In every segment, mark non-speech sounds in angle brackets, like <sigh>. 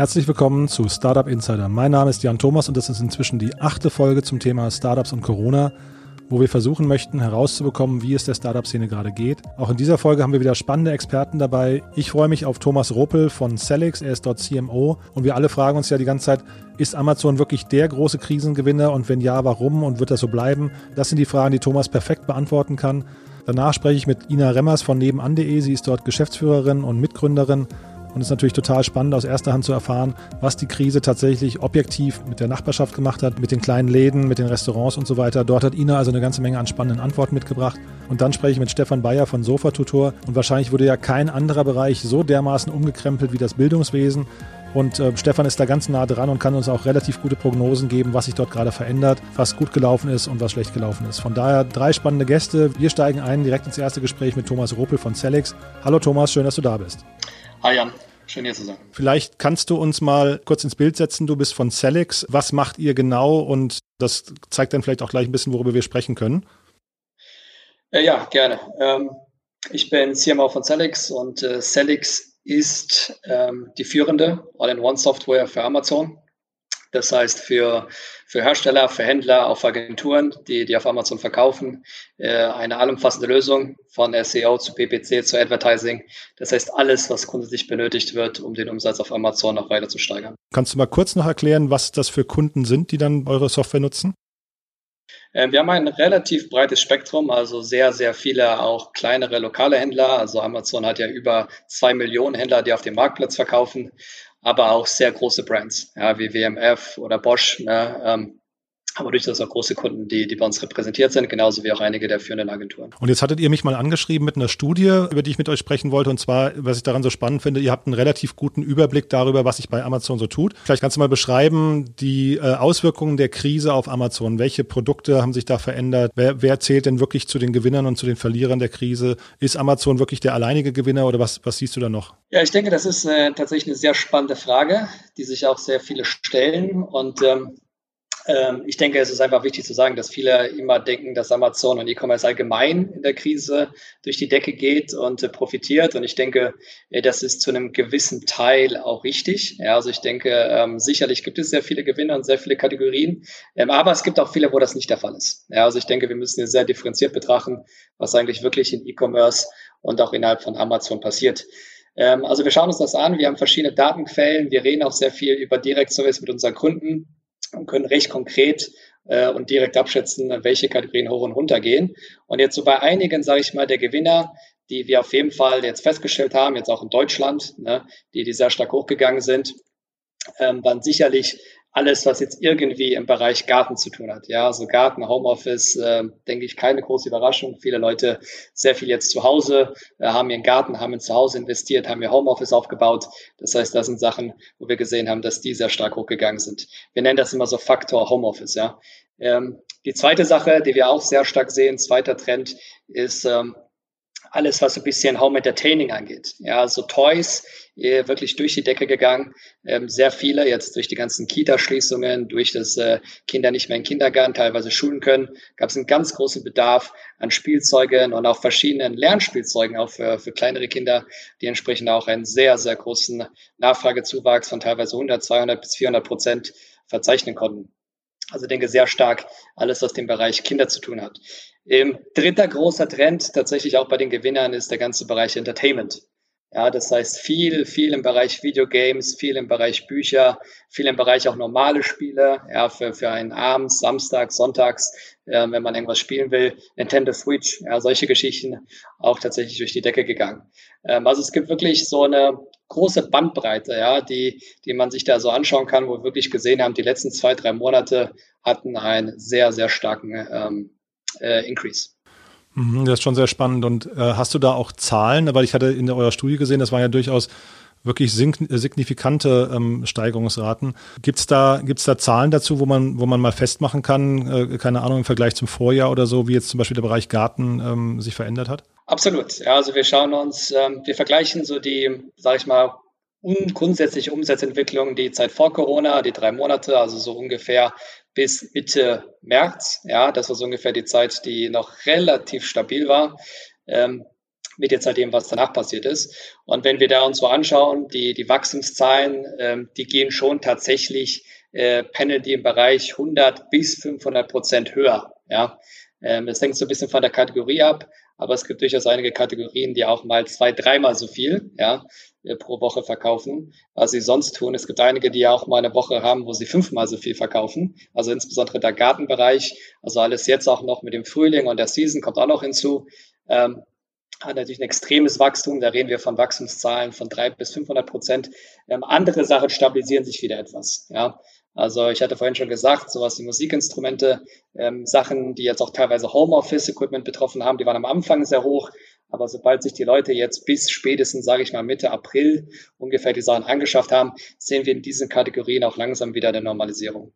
Herzlich willkommen zu Startup Insider. Mein Name ist Jan Thomas und das ist inzwischen die achte Folge zum Thema Startups und Corona, wo wir versuchen möchten herauszubekommen, wie es der Startup-Szene gerade geht. Auch in dieser Folge haben wir wieder spannende Experten dabei. Ich freue mich auf Thomas Ropel von Celix, er ist dort CMO und wir alle fragen uns ja die ganze Zeit, ist Amazon wirklich der große Krisengewinner und wenn ja, warum und wird das so bleiben? Das sind die Fragen, die Thomas perfekt beantworten kann. Danach spreche ich mit Ina Remmers von nebenan.de. Sie ist dort Geschäftsführerin und Mitgründerin und es ist natürlich total spannend, aus erster Hand zu erfahren, was die Krise tatsächlich objektiv mit der Nachbarschaft gemacht hat, mit den kleinen Läden, mit den Restaurants und so weiter. Dort hat Ina also eine ganze Menge an spannenden Antworten mitgebracht. Und dann spreche ich mit Stefan Bayer von Sofa Tutor. Und wahrscheinlich wurde ja kein anderer Bereich so dermaßen umgekrempelt wie das Bildungswesen. Und äh, Stefan ist da ganz nah dran und kann uns auch relativ gute Prognosen geben, was sich dort gerade verändert, was gut gelaufen ist und was schlecht gelaufen ist. Von daher drei spannende Gäste. Wir steigen ein direkt ins erste Gespräch mit Thomas Ruppel von Celix. Hallo Thomas, schön, dass du da bist. Hi Jan, schön hier zu sein. Vielleicht kannst du uns mal kurz ins Bild setzen. Du bist von Celix. Was macht ihr genau? Und das zeigt dann vielleicht auch gleich ein bisschen, worüber wir sprechen können. Äh, ja, gerne. Ähm, ich bin CMO von Celix und äh, Celix ist ähm, die führende All-in-One-Software für Amazon. Das heißt, für, für Hersteller, für Händler, auch für Agenturen, die, die auf Amazon verkaufen, äh, eine allumfassende Lösung von SEO zu PPC zu Advertising. Das heißt, alles, was grundsätzlich benötigt wird, um den Umsatz auf Amazon noch weiter zu steigern. Kannst du mal kurz noch erklären, was das für Kunden sind, die dann eure Software nutzen? Ähm, wir haben ein relativ breites Spektrum, also sehr, sehr viele auch kleinere lokale Händler. Also Amazon hat ja über zwei Millionen Händler, die auf dem Marktplatz verkaufen aber auch sehr große Brands, ja, wie WMF oder Bosch, ne, ähm, aber durchaus auch große Kunden, die, die bei uns repräsentiert sind, genauso wie auch einige der führenden Agenturen. Und jetzt hattet ihr mich mal angeschrieben mit einer Studie, über die ich mit euch sprechen wollte. Und zwar, was ich daran so spannend finde, ihr habt einen relativ guten Überblick darüber, was sich bei Amazon so tut. Vielleicht kannst du mal beschreiben, die äh, Auswirkungen der Krise auf Amazon. Welche Produkte haben sich da verändert? Wer, wer zählt denn wirklich zu den Gewinnern und zu den Verlierern der Krise? Ist Amazon wirklich der alleinige Gewinner oder was, was siehst du da noch? Ja, ich denke, das ist äh, tatsächlich eine sehr spannende Frage, die sich auch sehr viele stellen. Und ähm, ähm, ich denke, es ist einfach wichtig zu sagen, dass viele immer denken, dass Amazon und E-Commerce allgemein in der Krise durch die Decke geht und äh, profitiert. Und ich denke, äh, das ist zu einem gewissen Teil auch richtig. Ja, also ich denke, ähm, sicherlich gibt es sehr viele Gewinner und sehr viele Kategorien, ähm, aber es gibt auch viele, wo das nicht der Fall ist. Ja, also ich denke, wir müssen hier sehr differenziert betrachten, was eigentlich wirklich in E-Commerce und auch innerhalb von Amazon passiert. also wir schauen uns das an. Wir haben verschiedene Datenquellen. Wir reden auch sehr viel über Direktservice mit unseren Kunden und können recht konkret äh, und direkt abschätzen, welche Kategorien hoch und runter gehen. Und jetzt so bei einigen, sage ich mal, der Gewinner, die wir auf jeden Fall jetzt festgestellt haben, jetzt auch in Deutschland, ne, die, die sehr stark hochgegangen sind, ähm, waren sicherlich alles, was jetzt irgendwie im Bereich Garten zu tun hat. Ja, also Garten, Homeoffice, äh, denke ich, keine große Überraschung. Viele Leute sehr viel jetzt zu Hause, äh, haben ihren Garten, haben in Zuhause investiert, haben ihr Homeoffice aufgebaut. Das heißt, das sind Sachen, wo wir gesehen haben, dass die sehr stark hochgegangen sind. Wir nennen das immer so Faktor Homeoffice, ja. Ähm, die zweite Sache, die wir auch sehr stark sehen, zweiter Trend, ist ähm, alles, was so ein bisschen Home Entertaining angeht. Ja, so Toys, äh, wirklich durch die Decke gegangen. Ähm, sehr viele jetzt durch die ganzen Kita-Schließungen, durch das äh, Kinder nicht mehr in Kindergarten, teilweise schulen können, gab es einen ganz großen Bedarf an Spielzeugen und auch verschiedenen Lernspielzeugen, auch für, für kleinere Kinder, die entsprechend auch einen sehr, sehr großen Nachfragezuwachs von teilweise 100, 200 bis 400 Prozent verzeichnen konnten. Also denke sehr stark alles, was den Bereich Kinder zu tun hat. Ähm, dritter großer Trend tatsächlich auch bei den Gewinnern ist der ganze Bereich Entertainment. Ja, das heißt viel, viel im Bereich Videogames, viel im Bereich Bücher, viel im Bereich auch normale Spiele, ja, für, für einen Abend, Samstag, Sonntags, äh, wenn man irgendwas spielen will, Nintendo Switch, ja, solche Geschichten auch tatsächlich durch die Decke gegangen. Ähm, also es gibt wirklich so eine große Bandbreite, ja, die, die man sich da so anschauen kann, wo wir wirklich gesehen haben, die letzten zwei, drei Monate hatten einen sehr, sehr starken ähm, äh, Increase. Mhm, das ist schon sehr spannend. Und äh, hast du da auch Zahlen? Weil ich hatte in eurer Studie gesehen, das waren ja durchaus wirklich signifikante ähm, Steigerungsraten. Gibt's da, gibt's da Zahlen dazu, wo man, wo man mal festmachen kann, äh, keine Ahnung, im Vergleich zum Vorjahr oder so, wie jetzt zum Beispiel der Bereich Garten ähm, sich verändert hat? Absolut. Ja, also wir schauen uns, ähm, wir vergleichen so die, sage ich mal, un grundsätzliche Umsatzentwicklung die Zeit vor Corona, die drei Monate, also so ungefähr bis Mitte März. Ja, das war so ungefähr die Zeit, die noch relativ stabil war. Ähm, mit jetzt halt dem, was danach passiert ist. Und wenn wir da uns so anschauen, die, die Wachstumszahlen, ähm, die gehen schon tatsächlich, äh, pendeln die im Bereich 100 bis 500 Prozent höher. Ja, ähm, das hängt so ein bisschen von der Kategorie ab, aber es gibt durchaus einige Kategorien, die auch mal zwei, dreimal so viel, ja, äh, pro Woche verkaufen, als sie sonst tun. Es gibt einige, die auch mal eine Woche haben, wo sie fünfmal so viel verkaufen. Also insbesondere der Gartenbereich, also alles jetzt auch noch mit dem Frühling und der Season kommt auch noch hinzu. Ähm, hat natürlich ein extremes Wachstum. Da reden wir von Wachstumszahlen von drei bis 500 Prozent. Ähm, andere Sachen stabilisieren sich wieder etwas. Ja, also ich hatte vorhin schon gesagt, sowas wie Musikinstrumente, ähm, Sachen, die jetzt auch teilweise Homeoffice-Equipment betroffen haben, die waren am Anfang sehr hoch. Aber sobald sich die Leute jetzt bis spätestens, sage ich mal, Mitte April ungefähr die Sachen angeschafft haben, sehen wir in diesen Kategorien auch langsam wieder eine Normalisierung.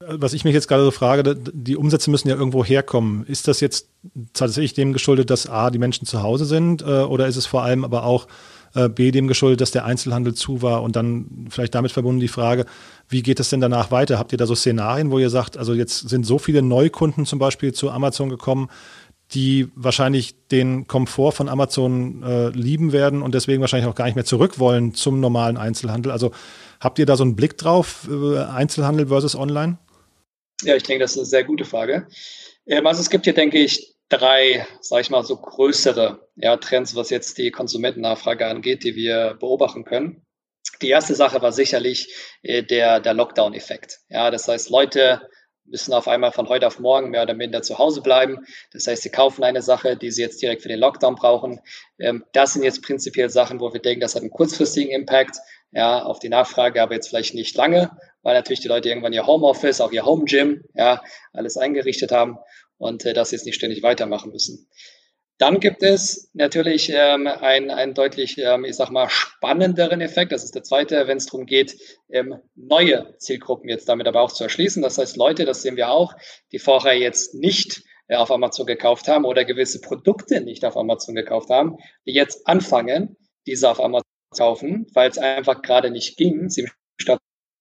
Was ich mich jetzt gerade so frage, die Umsätze müssen ja irgendwo herkommen. Ist das jetzt tatsächlich dem geschuldet, dass A, die Menschen zu Hause sind, äh, oder ist es vor allem aber auch äh, B, dem geschuldet, dass der Einzelhandel zu war und dann vielleicht damit verbunden die Frage, wie geht es denn danach weiter? Habt ihr da so Szenarien, wo ihr sagt, also jetzt sind so viele Neukunden zum Beispiel zu Amazon gekommen, die wahrscheinlich den Komfort von Amazon äh, lieben werden und deswegen wahrscheinlich auch gar nicht mehr zurück wollen zum normalen Einzelhandel. Also habt ihr da so einen Blick drauf, äh, Einzelhandel versus Online? Ja, ich denke, das ist eine sehr gute Frage. Ähm, also es gibt hier, denke ich, drei, sage ich mal, so größere ja, Trends, was jetzt die Konsumentennachfrage angeht, die wir beobachten können. Die erste Sache war sicherlich äh, der, der Lockdown-Effekt. Ja, das heißt, Leute müssen auf einmal von heute auf morgen mehr oder minder zu Hause bleiben. Das heißt, sie kaufen eine Sache, die sie jetzt direkt für den Lockdown brauchen. Ähm, das sind jetzt prinzipiell Sachen, wo wir denken, das hat einen kurzfristigen Impact ja, auf die Nachfrage, aber jetzt vielleicht nicht lange, weil natürlich die Leute irgendwann ihr Homeoffice, auch ihr Home Gym, ja, alles eingerichtet haben und äh, das jetzt nicht ständig weitermachen müssen. Dann gibt es natürlich ähm, einen, einen deutlich, ähm, ich sag mal, spannenderen Effekt. Das ist der zweite, wenn es darum geht, ähm, neue Zielgruppen jetzt damit aber auch zu erschließen. Das heißt, Leute, das sehen wir auch, die vorher jetzt nicht äh, auf Amazon gekauft haben oder gewisse Produkte nicht auf Amazon gekauft haben, die jetzt anfangen, diese auf Amazon zu kaufen, weil es einfach gerade nicht ging, sie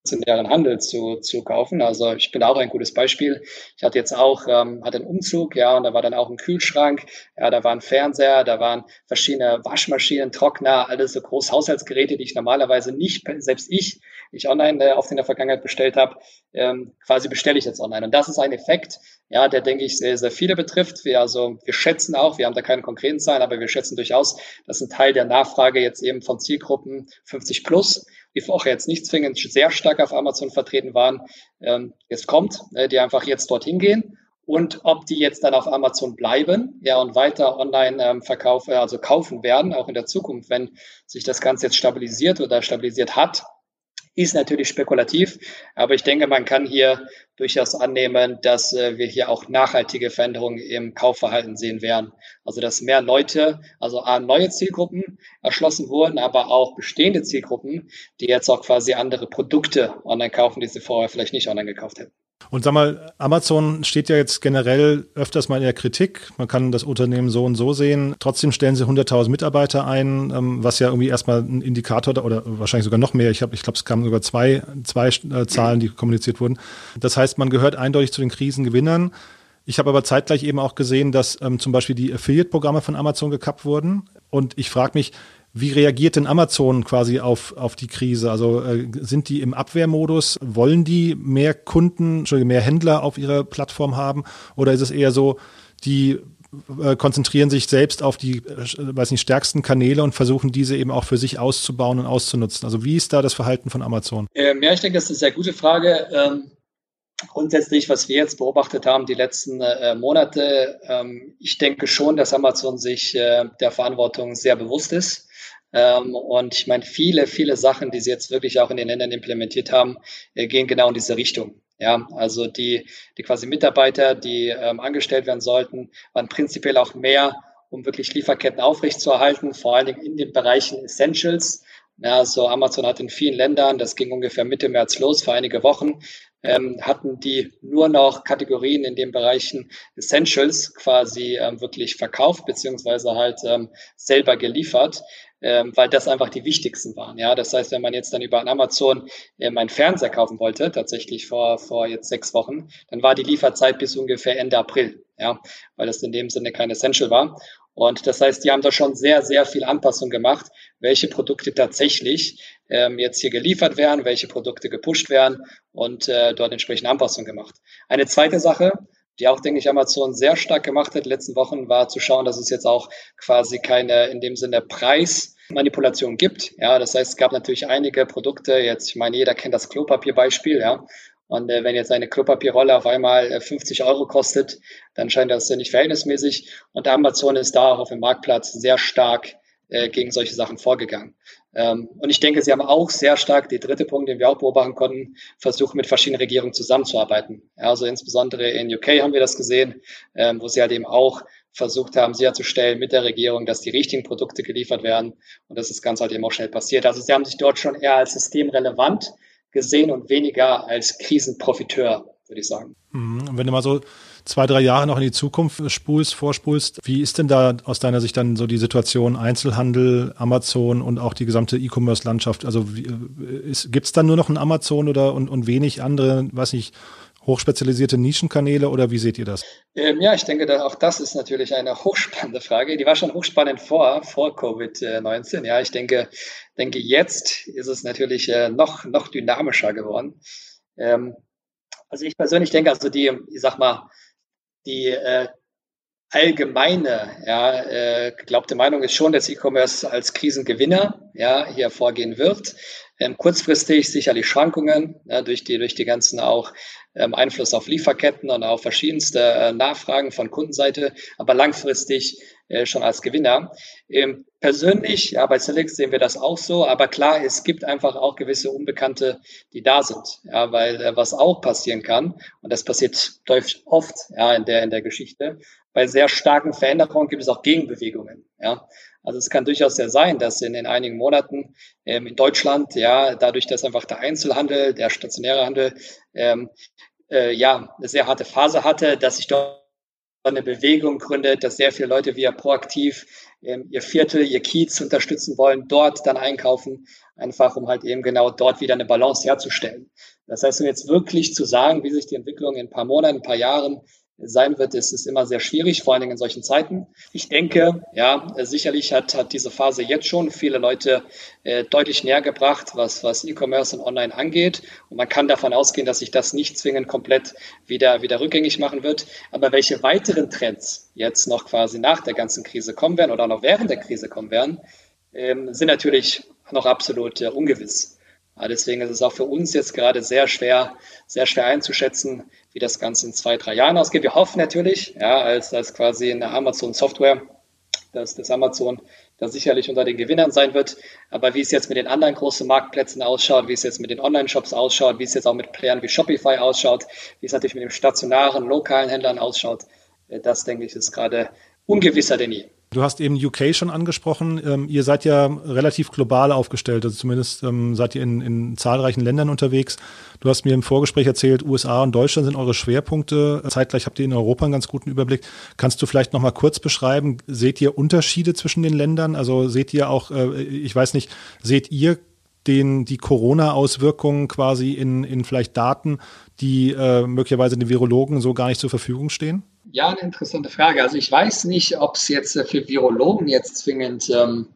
stationären Handel zu, zu kaufen. Also ich bin auch ein gutes Beispiel. Ich hatte jetzt auch, ähm, hatte einen Umzug, ja, und da war dann auch ein Kühlschrank, ja, da war ein Fernseher, da waren verschiedene Waschmaschinen, Trockner, alles so große Haushaltsgeräte, die ich normalerweise nicht, selbst ich, ich online äh, oft in der Vergangenheit bestellt habe, ähm, quasi bestelle ich jetzt online. Und das ist ein Effekt, ja, der denke ich sehr, sehr viele betrifft. Wir also, wir schätzen auch, wir haben da keine konkreten Zahlen, aber wir schätzen durchaus, dass ein Teil der Nachfrage jetzt eben von Zielgruppen 50 plus die vorher jetzt nicht zwingend sehr stark auf Amazon vertreten waren, ähm, jetzt kommt, äh, die einfach jetzt dorthin gehen. Und ob die jetzt dann auf Amazon bleiben, ja, und weiter online ähm, verkaufen, also kaufen werden, auch in der Zukunft, wenn sich das Ganze jetzt stabilisiert oder stabilisiert hat, ist natürlich spekulativ, aber ich denke, man kann hier durchaus annehmen, dass äh, wir hier auch nachhaltige Veränderungen im Kaufverhalten sehen werden. Also dass mehr Leute, also A, neue Zielgruppen erschlossen wurden, aber auch bestehende Zielgruppen, die jetzt auch quasi andere Produkte online kaufen, die sie vorher vielleicht nicht online gekauft hätten. Und sag mal, Amazon steht ja jetzt generell öfters mal in der Kritik. Man kann das Unternehmen so und so sehen. Trotzdem stellen sie 100.000 Mitarbeiter ein, ähm, was ja irgendwie erstmal ein Indikator oder wahrscheinlich sogar noch mehr. Ich, hab, ich glaube, es kamen sogar zwei, zwei äh, Zahlen, die kommuniziert wurden. Das heißt, man gehört eindeutig zu den Krisengewinnern. Ich habe aber zeitgleich eben auch gesehen, dass ähm, zum Beispiel die Affiliate-Programme von Amazon gekappt wurden. Und ich frage mich, wie reagiert denn Amazon quasi auf, auf die Krise? Also äh, sind die im Abwehrmodus? Wollen die mehr Kunden, mehr Händler auf ihrer Plattform haben? Oder ist es eher so, die äh, konzentrieren sich selbst auf die, äh, weiß nicht, stärksten Kanäle und versuchen diese eben auch für sich auszubauen und auszunutzen? Also wie ist da das Verhalten von Amazon? Ähm, ja, ich denke, das ist eine sehr gute Frage. Ähm grundsätzlich, was wir jetzt beobachtet haben, die letzten äh, Monate, ähm, ich denke schon, dass Amazon sich äh, der Verantwortung sehr bewusst ist. Ähm, und ich meine, viele, viele Sachen, die sie jetzt wirklich auch in den Ländern implementiert haben, äh, gehen genau in diese Richtung. Ja, also die, die quasi Mitarbeiter, die ähm, angestellt werden sollten, waren prinzipiell auch mehr, um wirklich Lieferketten aufrechtzuerhalten, vor allen Dingen in den Bereichen Essentials. Ja, so Amazon hat in vielen Ländern, das ging ungefähr Mitte März los, vor einige Wochen, ähm, hatten die nur noch Kategorien in den Bereichen Essentials quasi ähm, wirklich verkauft, beziehungsweise halt ähm, selber geliefert ähm, weil das einfach die wichtigsten waren. Ja, das heißt, wenn man jetzt dann über Amazon ähm, einen Fernseher kaufen wollte, tatsächlich vor, vor jetzt sechs Wochen, dann war die Lieferzeit bis ungefähr Ende April. ja, weil das in dem Sinne kein Essential war. Und das heißt, die haben da schon sehr, sehr viel Anpassung gemacht, welche Produkte tatsächlich ähm, jetzt hier geliefert werden, welche Produkte gepusht werden und äh, dort entsprechende Anpassungen gemacht. Eine zweite Sache, die auch, denke ich, Amazon sehr stark gemacht hat in den letzten Wochen, war zu schauen, dass es jetzt auch quasi keine in dem Sinne Preismanipulation gibt. Ja, das heißt, es gab natürlich einige Produkte, jetzt, ich meine, jeder kennt das Klopapierbeispiel, ja. Und äh, wenn jetzt eine Klopapierrolle auf einmal äh, 50 Euro kostet, dann scheint das ja nicht verhältnismäßig. Und Amazon ist da auch auf dem Marktplatz sehr stark äh, gegen solche Sachen vorgegangen. Ähm, und ich denke, sie haben auch sehr stark, der dritte Punkt, den wir auch beobachten konnten, versucht, mit verschiedenen Regierungen zusammenzuarbeiten. Also insbesondere in UK haben wir das gesehen, ähm, wo sie halt eben auch versucht haben, sicherzustellen mit der Regierung, dass die richtigen Produkte geliefert werden und dass das Ganze halt eben auch schnell passiert. Also sie haben sich dort schon eher als systemrelevant gesehen und weniger als Krisenprofiteur, würde ich sagen. Mhm. Wenn du mal so zwei, drei Jahre noch in die Zukunft spulst, vorspulst, wie ist denn da aus deiner Sicht dann so die Situation Einzelhandel, Amazon und auch die gesamte E-Commerce-Landschaft? Also äh, gibt es dann nur noch ein Amazon oder und, und wenig andere, weiß nicht, hochspezialisierte Nischenkanäle oder wie seht ihr das? Ähm, ja, ich denke, auch das ist natürlich eine <laughs> hochspannende Frage. Die war schon hochspannend vor, vor Covid-19. Ja, ich denke, denke, jetzt ist es natürlich äh, noch, noch dynamischer geworden. Ähm, also ich persönlich denke, also die, ich sag mal, die äh, allgemeine, ja, äh, geglaubte Meinung ist schon, dass E-Commerce als Krisengewinner ja, hier vorgehen wird. Ähm, kurzfristig sicherlich Schwankungen ja, durch die durch die ganzen auch ähm, Einfluss auf Lieferketten und auf verschiedenste äh, Nachfragen von Kundenseite, aber langfristig äh, schon als Gewinner. Ähm, persönlich, ja, bei Select sehen wir das auch so, aber klar, es gibt einfach auch gewisse Unbekannte, die da sind, ja, weil äh, was auch passieren kann, und das passiert oft, ja, in der, in der Geschichte, bei sehr starken Veränderungen gibt es auch Gegenbewegungen, ja. Also es kann durchaus sehr sein, dass in, in einigen Monaten ähm, in Deutschland, ja, dadurch, dass einfach der Einzelhandel, der stationäre Handel, ähm, äh, ja, eine sehr harte Phase hatte, dass sich dort eine Bewegung gründet, dass sehr viele Leute wieder proaktiv ähm, ihr Viertel, ihr Kiez unterstützen wollen, dort dann einkaufen, einfach um halt eben genau dort wieder eine Balance herzustellen. Das heißt, um jetzt wirklich zu sagen, wie sich die Entwicklung in ein paar Monaten, ein paar Jahren sein wird, ist es immer sehr schwierig, vor allen Dingen in solchen Zeiten. Ich denke, ja, sicherlich hat, hat diese Phase jetzt schon viele Leute äh, deutlich näher gebracht, was, was E-Commerce und Online angeht. Und man kann davon ausgehen, dass sich das nicht zwingend komplett wieder, wieder rückgängig machen wird. Aber welche weiteren Trends jetzt noch quasi nach der ganzen Krise kommen werden oder noch während der Krise kommen werden, ähm, sind natürlich noch absolut äh, ungewiss. Ja, deswegen ist es auch für uns jetzt gerade sehr schwer, sehr schwer einzuschätzen, wie das Ganze in zwei, drei Jahren ausgeht. Wir hoffen natürlich, ja, als, als quasi eine Amazon Software, dass das Amazon da sicherlich unter den Gewinnern sein wird. Aber wie es jetzt mit den anderen großen Marktplätzen ausschaut, wie es jetzt mit den Online-Shops ausschaut, wie es jetzt auch mit Playern wie Shopify ausschaut, wie es natürlich mit den stationaren, lokalen Händlern ausschaut, äh, das denke ich ist gerade ungewisser denn je. Du hast eben UK schon angesprochen. Ähm, ihr seid ja relativ global aufgestellt, also zumindest ähm, seid ihr in, in, zahlreichen Ländern unterwegs. Du hast mir im Vorgespräch erzählt, USA und Deutschland sind eure Schwerpunkte. Zeitgleich habt ihr in Europa einen ganz guten Überblick. Kannst du vielleicht noch mal kurz beschreiben, seht ihr Unterschiede zwischen den Ländern? Also seht ihr auch, äh, ich weiß nicht, seht ihr den, die Corona-Auswirkungen quasi in, in vielleicht Daten, die äh, möglicherweise den Virologen so gar nicht zur Verfügung stehen? Ja, eine interessante Frage. Also ich weiß nicht, ob es jetzt äh, für Virologen jetzt zwingend ähm,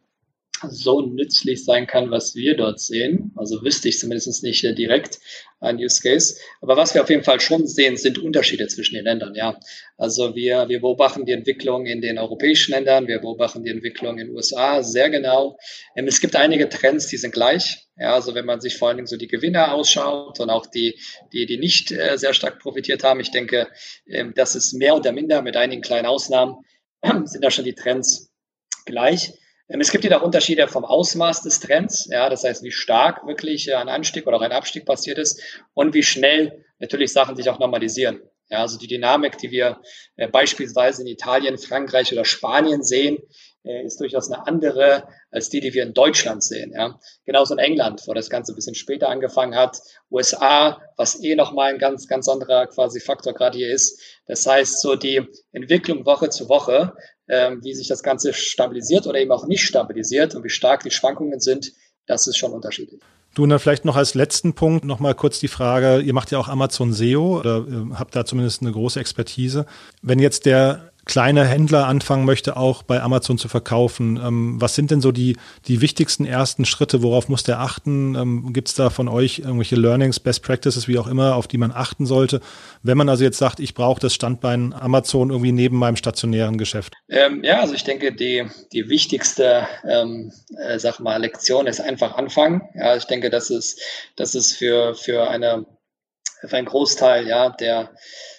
so nützlich sein kann, was wir dort sehen. Also wüsste ich zumindest nicht äh, direkt ein Use Case. Aber was wir auf jeden Fall schon sehen, sind Unterschiede zwischen den Ländern. Ja, also wir, wir beobachten die Entwicklung in den europäischen Ländern, wir beobachten die Entwicklung in den USA sehr genau. Ähm, es gibt einige Trends, die sind gleich. Ja, also wenn man sich vor allen Dingen so die Gewinner ausschaut und auch die, die, die nicht äh, sehr stark profitiert haben, ich denke, ähm, das ist mehr oder minder mit einigen kleinen Ausnahmen <clears throat> sind da schon die Trends gleich. Ähm, es gibt jedoch Unterschiede vom Ausmaß des Trends, ja, das heißt, wie stark wirklich äh, ein Anstieg oder auch ein Abstieg passiert ist und wie schnell natürlich Sachen sich auch normalisieren. Ja, also die Dynamik, die wir äh, beispielsweise in Italien, Frankreich oder Spanien sehen, äh, ist durchaus eine andere als die, die wir in Deutschland sehen. Ja. Genauso in England, wo das Ganze ein bisschen später angefangen hat. USA, was eh nochmal ein ganz, ganz anderer quasi Faktor gerade hier ist. Das heißt, so die Entwicklung Woche zu Woche, ähm, wie sich das Ganze stabilisiert oder eben auch nicht stabilisiert und wie stark die Schwankungen sind, das ist schon unterschiedlich. Du, und dann vielleicht noch als letzten Punkt nochmal kurz die Frage, ihr macht ja auch Amazon SEO oder äh, habt da zumindest eine große Expertise. Wenn jetzt der kleine Händler anfangen möchte, auch bei Amazon zu verkaufen. Ähm, was sind denn so die, die wichtigsten ersten Schritte? Worauf muss der achten? Ähm, Gibt es da von euch irgendwelche Learnings, Best Practices, wie auch immer, auf die man achten sollte? Wenn man also jetzt sagt, ich brauche das Standbein Amazon irgendwie neben meinem stationären Geschäft. Ähm, ja, also ich denke, die, die wichtigste, ähm, äh, sag mal, Lektion ist einfach anfangen. Ja, ich denke, das ist, das ist für, für eine, für einen Großteil, ja, der,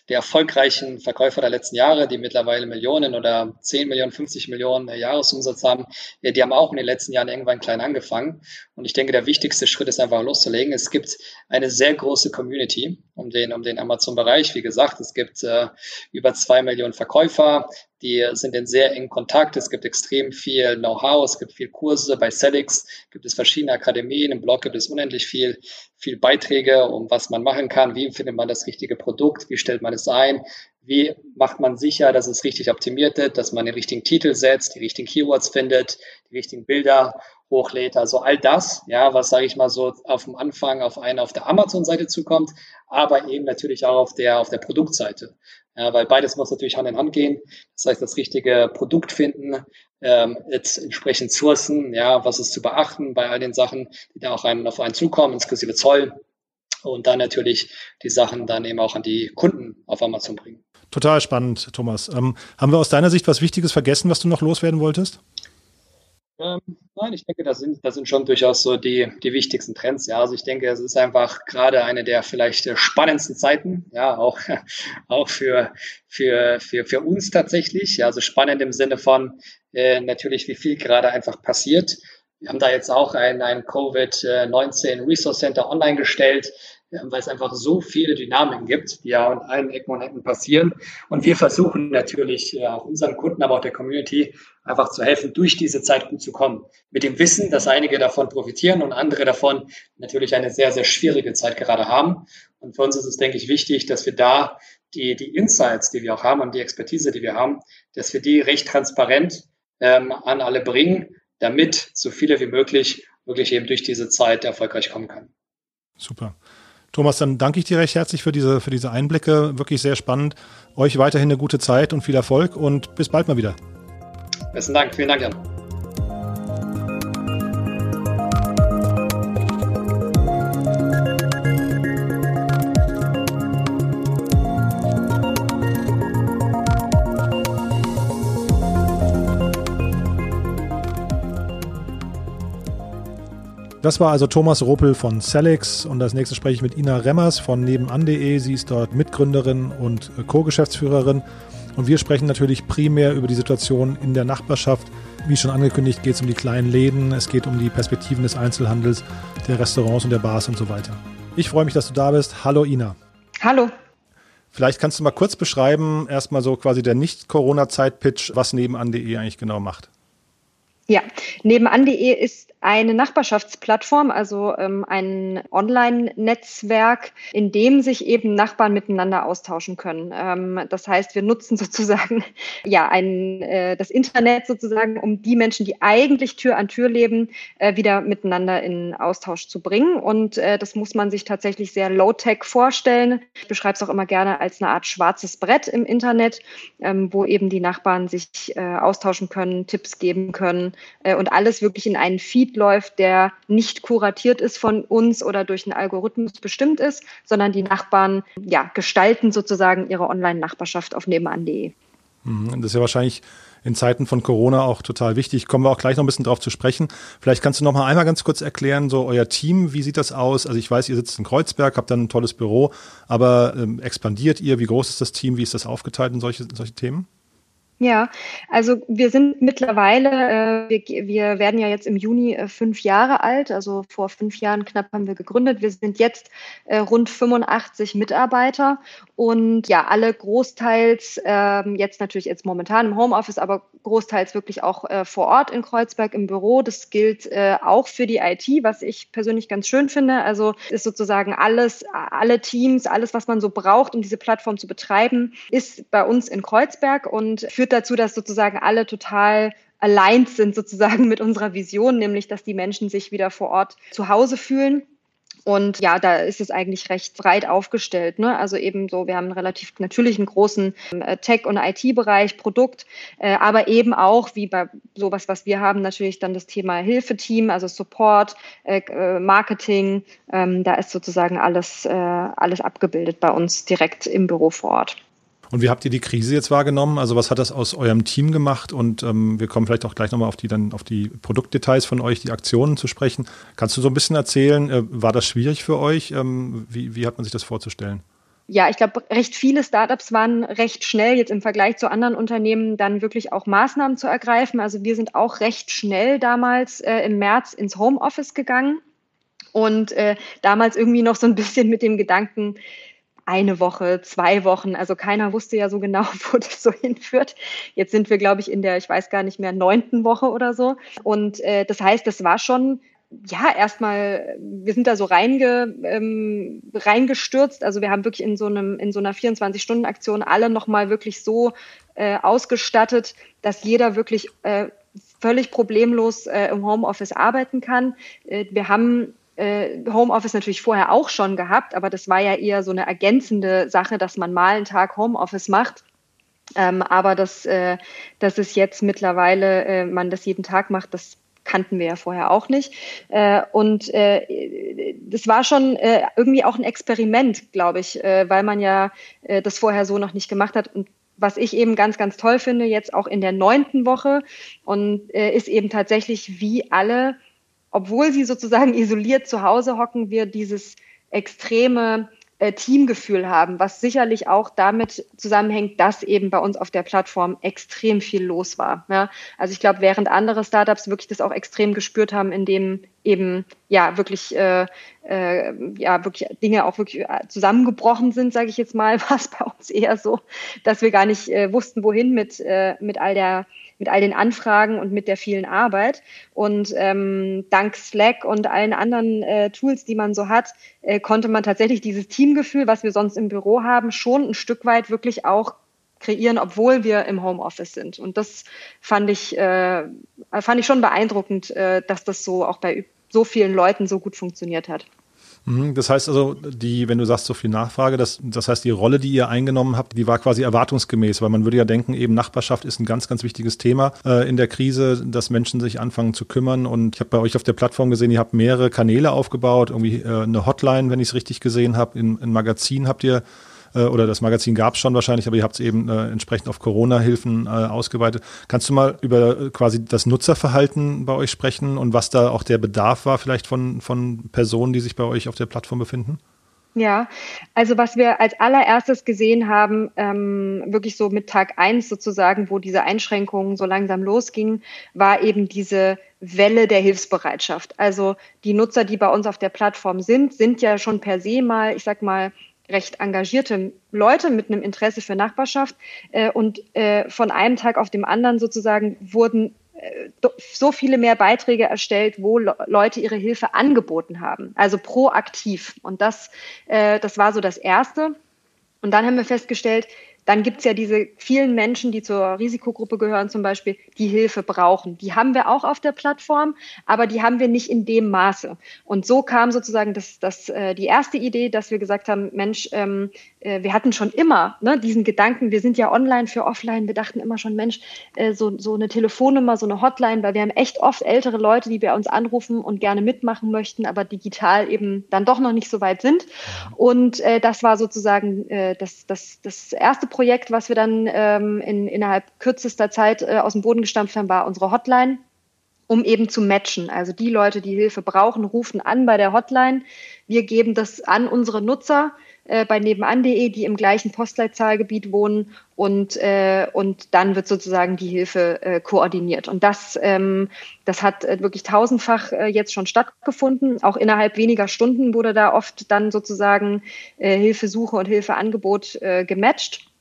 der erfolgreichen Verkäufer der letzten Jahre, die mittlerweile Millionen oder 10 Millionen, 50 Millionen Jahresumsatz haben, die haben auch in den letzten Jahren irgendwann klein angefangen. Und ich denke, der wichtigste Schritt ist einfach loszulegen. Es gibt eine sehr große Community um den, um den Amazon-Bereich. Wie gesagt, es gibt äh, über zwei Millionen Verkäufer, die sind in sehr engen Kontakt. Es gibt extrem viel Know-how, es gibt viel Kurse. Bei Celix gibt es verschiedene Akademien. Im Blog gibt es unendlich viel, viel Beiträge, um was man machen kann. Wie findet man das richtige Produkt? Wie stellt man es ein? Wie macht man sicher, dass es richtig optimiert ist, dass man den richtigen Titel setzt, die richtigen Keywords findet, die richtigen Bilder hochlädt? Also all das, ja, was sage ich mal so auf dem Anfang auf eine auf der Amazon-Seite zukommt, aber eben natürlich auch auf der auf der Produktseite. Ja, weil beides muss natürlich Hand in Hand gehen. Das heißt, das richtige Produkt finden, ähm, jetzt entsprechend sourcen, ja, was ist zu beachten bei all den Sachen, die da auch einen, auf einen zukommen, inklusive Zoll. Und dann natürlich die Sachen dann eben auch an die Kunden auf Amazon bringen. Total spannend, Thomas. Ähm, haben wir aus deiner Sicht was Wichtiges vergessen, was du noch loswerden wolltest? Ähm, nein, ich denke, das sind, das sind schon durchaus so die, die wichtigsten Trends. Ja, also ich denke, es ist einfach gerade eine der vielleicht spannendsten Zeiten, ja, auch, <laughs> auch für, für, für, für uns tatsächlich. Ja, also spannend im Sinne von äh, natürlich, wie viel gerade einfach passiert. Wir haben da jetzt auch ein, ein Covid-19 Resource Center online gestellt, weil es einfach so viele Dynamiken gibt, die ja an allen Ecken und Enden passieren. Und wir versuchen natürlich äh, auch unseren Kunden, aber auch der Community einfach zu helfen, durch diese Zeit gut zu kommen. Mit dem Wissen, dass einige davon profitieren und andere davon natürlich eine sehr, sehr schwierige Zeit gerade haben. Und für uns ist es, denke ich, wichtig, dass wir da die, die Insights, die wir auch haben und die Expertise, die wir haben, dass wir die recht transparent ähm, an alle bringen, damit so viele wie möglich wirklich eben durch diese Zeit erfolgreich kommen können. Super. Thomas, dann danke ich dir recht herzlich für diese, für diese Einblicke. Wirklich sehr spannend. Euch weiterhin eine gute Zeit und viel Erfolg und bis bald mal wieder. Besten Dank. Vielen Dank, Jan. Das war also Thomas Ruppel von Celix und als nächstes spreche ich mit Ina Remmers von nebenan.de. Sie ist dort Mitgründerin und Co-Geschäftsführerin und wir sprechen natürlich primär über die Situation in der Nachbarschaft. Wie schon angekündigt, geht es um die kleinen Läden, es geht um die Perspektiven des Einzelhandels, der Restaurants und der Bars und so weiter. Ich freue mich, dass du da bist. Hallo Ina. Hallo. Vielleicht kannst du mal kurz beschreiben, erstmal so quasi der Nicht-Corona-Zeit-Pitch, was nebenan.de eigentlich genau macht. Ja, nebenan.de ist eine Nachbarschaftsplattform, also ähm, ein Online-Netzwerk, in dem sich eben Nachbarn miteinander austauschen können. Ähm, das heißt, wir nutzen <laughs> sozusagen ja ein, äh, das Internet sozusagen, um die Menschen, die eigentlich Tür an Tür leben, äh, wieder miteinander in Austausch zu bringen. Und äh, das muss man sich tatsächlich sehr low-tech vorstellen. Ich beschreibe es auch immer gerne als eine Art schwarzes Brett im Internet, ähm, wo eben die Nachbarn sich äh, austauschen können, Tipps geben können äh, und alles wirklich in einen Feed läuft, der nicht kuratiert ist von uns oder durch einen Algorithmus bestimmt ist, sondern die Nachbarn ja, gestalten sozusagen ihre Online-Nachbarschaft auf nebenan.de. Mhm, das ist ja wahrscheinlich in Zeiten von Corona auch total wichtig. Kommen wir auch gleich noch ein bisschen drauf zu sprechen. Vielleicht kannst du noch mal einmal ganz kurz erklären, so euer Team, wie sieht das aus? Also ich weiß, ihr sitzt in Kreuzberg, habt dann ein tolles Büro, aber ähm, expandiert ihr? Wie groß ist das Team? Wie ist das aufgeteilt in solche, solche Themen? Ja, also wir sind mittlerweile, äh, wir, wir werden ja jetzt im Juni äh, fünf Jahre alt, also vor fünf Jahren knapp haben wir gegründet. Wir sind jetzt äh, rund 85 Mitarbeiter und ja, alle großteils, ähm, jetzt natürlich jetzt momentan im Homeoffice, aber großteils wirklich auch äh, vor Ort in Kreuzberg im Büro. Das gilt äh, auch für die IT, was ich persönlich ganz schön finde. Also ist sozusagen alles, alle Teams, alles, was man so braucht, um diese Plattform zu betreiben, ist bei uns in Kreuzberg und führt dazu, dass sozusagen alle total aligned sind sozusagen mit unserer Vision, nämlich dass die Menschen sich wieder vor Ort zu Hause fühlen. Und ja, da ist es eigentlich recht breit aufgestellt. Ne? Also eben so, wir haben einen relativ natürlich einen großen äh, Tech- und IT-Bereich, Produkt, äh, aber eben auch, wie bei sowas, was wir haben, natürlich dann das Thema Hilfeteam, also Support, äh, äh Marketing. Ähm, da ist sozusagen alles, äh, alles abgebildet bei uns direkt im Büro vor Ort. Und wie habt ihr die Krise jetzt wahrgenommen? Also was hat das aus eurem Team gemacht? Und ähm, wir kommen vielleicht auch gleich nochmal auf die dann auf die Produktdetails von euch, die Aktionen zu sprechen. Kannst du so ein bisschen erzählen? Äh, war das schwierig für euch? Ähm, wie, wie hat man sich das vorzustellen? ja, ich glaube, recht viele Startups waren recht schnell jetzt im Vergleich zu anderen Unternehmen dann wirklich auch Maßnahmen zu ergreifen. Also wir sind auch recht schnell damals äh, im März ins Homeoffice gegangen und äh, damals irgendwie noch so ein bisschen mit dem Gedanken, eine Woche, zwei Wochen. Also keiner wusste ja so genau, <laughs> wo das so hinführt. Jetzt sind wir, glaube ich, in der, ich weiß gar nicht mehr, neunten Woche oder so. Und äh, das heißt, das war schon ja, erstmal, wir sind da so reinge, ähm, reingestürzt. Also wir haben wirklich in so einem, in so einer 24-Stunden-Aktion alle nochmal wirklich so äh, ausgestattet, dass jeder wirklich äh, völlig problemlos äh, im Homeoffice arbeiten kann. Äh, wir haben äh, Homeoffice natürlich vorher auch schon gehabt, aber das war ja eher so eine ergänzende Sache, dass man mal einen Tag Homeoffice macht. Ähm, aber dass, äh, dass es jetzt mittlerweile äh, man das jeden Tag macht, das kannten wir ja vorher auch nicht. Äh, und äh, das war schon äh, irgendwie auch ein Experiment, glaube ich, äh, weil man ja äh, das vorher so noch nicht gemacht hat. Und was ich eben ganz, ganz toll finde, jetzt auch in der neunten Woche und äh, ist eben tatsächlich, wie alle obwohl sie sozusagen <laughs> isoliert zu Hause hocken, wir dieses extreme äh, Teamgefühl haben, was sicherlich auch damit zusammenhängt, dass eben bei uns auf der Plattform extrem viel los war. Ja? Also ich glaube, während andere Startups wirklich das auch extrem gespürt haben, indem eben ja wirklich äh, äh, ja wirklich Dinge auch wirklich äh, zusammengebrochen sind, sage ich jetzt mal, <laughs> war es bei uns eher so, dass wir gar nicht äh, wussten, wohin mit äh, mit all der mit all den Anfragen und mit der vielen Arbeit. Und ähm, dank Slack und allen anderen äh, Tools, die man so hat, äh, konnte man tatsächlich dieses Teamgefühl, was wir sonst im Büro haben, schon ein Stück weit wirklich auch kreieren, obwohl wir im Homeoffice sind. Und das fand ich, äh, fand ich schon beeindruckend, äh, dass das so auch bei so vielen Leuten so gut funktioniert hat. Mhm, das heißt also, die, wenn du sagst, so viel Nachfrage, das, das heißt, die Rolle, die ihr eingenommen habt, die war quasi erwartungsgemäß, weil man würde ja denken, eben Nachbarschaft ist ein ganz, ganz wichtiges Thema äh, in der Krise, dass Menschen sich anfangen zu kümmern. Und ich habe bei euch auf der Plattform gesehen, ihr habt mehrere Kanäle aufgebaut, irgendwie äh, eine Hotline, wenn ich es richtig gesehen habe, ein Magazin habt ihr äh, oder das Magazin gab es schon wahrscheinlich, aber ihr habt es eben äh, entsprechend auf Corona-Hilfen äh, ausgeweitet. Kannst du mal über äh, quasi das Nutzerverhalten bei euch sprechen und was da auch der Bedarf war vielleicht von, von Personen, die sich bei euch auf der Plattform befinden? Ja, also was wir als allererstes gesehen haben, ähm, wirklich so mit Tag eins sozusagen, wo diese Einschränkungen so langsam losgingen, war eben diese Welle der Hilfsbereitschaft. Also die Nutzer, die bei uns auf der Plattform sind, sind ja schon per se mal, ich sag mal, recht engagierte Leute mit einem Interesse für Nachbarschaft. Äh, und äh, von einem Tag auf dem anderen sozusagen wurden äh, so viele mehr Beiträge erstellt, wo Leute ihre Hilfe angeboten haben, also proaktiv. Und das, äh, das war so das Erste. Und dann haben wir festgestellt, dann gibt's ja diese vielen Menschen, die zur Risikogruppe gehören zum Beispiel, die Hilfe brauchen. Die haben wir auch auf der Plattform, aber die haben wir nicht in dem Maße. Und so kam sozusagen das, das, äh, die erste Idee, dass wir gesagt haben, Mensch, ähm, äh, wir hatten schon immer ne, diesen Gedanken, wir sind ja online für offline, wir dachten immer schon, Mensch, äh, so, so eine Telefonnummer, so eine Hotline, weil wir haben echt oft ältere Leute, die bei uns anrufen und gerne mitmachen möchten, aber digital eben dann doch noch nicht so weit sind. Und äh, das war sozusagen äh, das, das, das erste Projekt, was wir dann ähm, in, innerhalb kürzester Zeit äh, aus dem Boden gestampft haben, war unsere Hotline um eben zu matchen. Also die Leute, die Hilfe brauchen, rufen an bei der Hotline. Wir geben das an unsere Nutzer äh, bei nebenan.de, die im gleichen Postleitzahlgebiet wohnen und, äh, und dann wird sozusagen die Hilfe äh, koordiniert. Und das, ähm, das hat äh, wirklich tausendfach äh, jetzt schon stattgefunden. Auch innerhalb weniger Stunden wurde da oft dann sozusagen äh, Hilfesuche und Hilfeangebot äh, gematcht.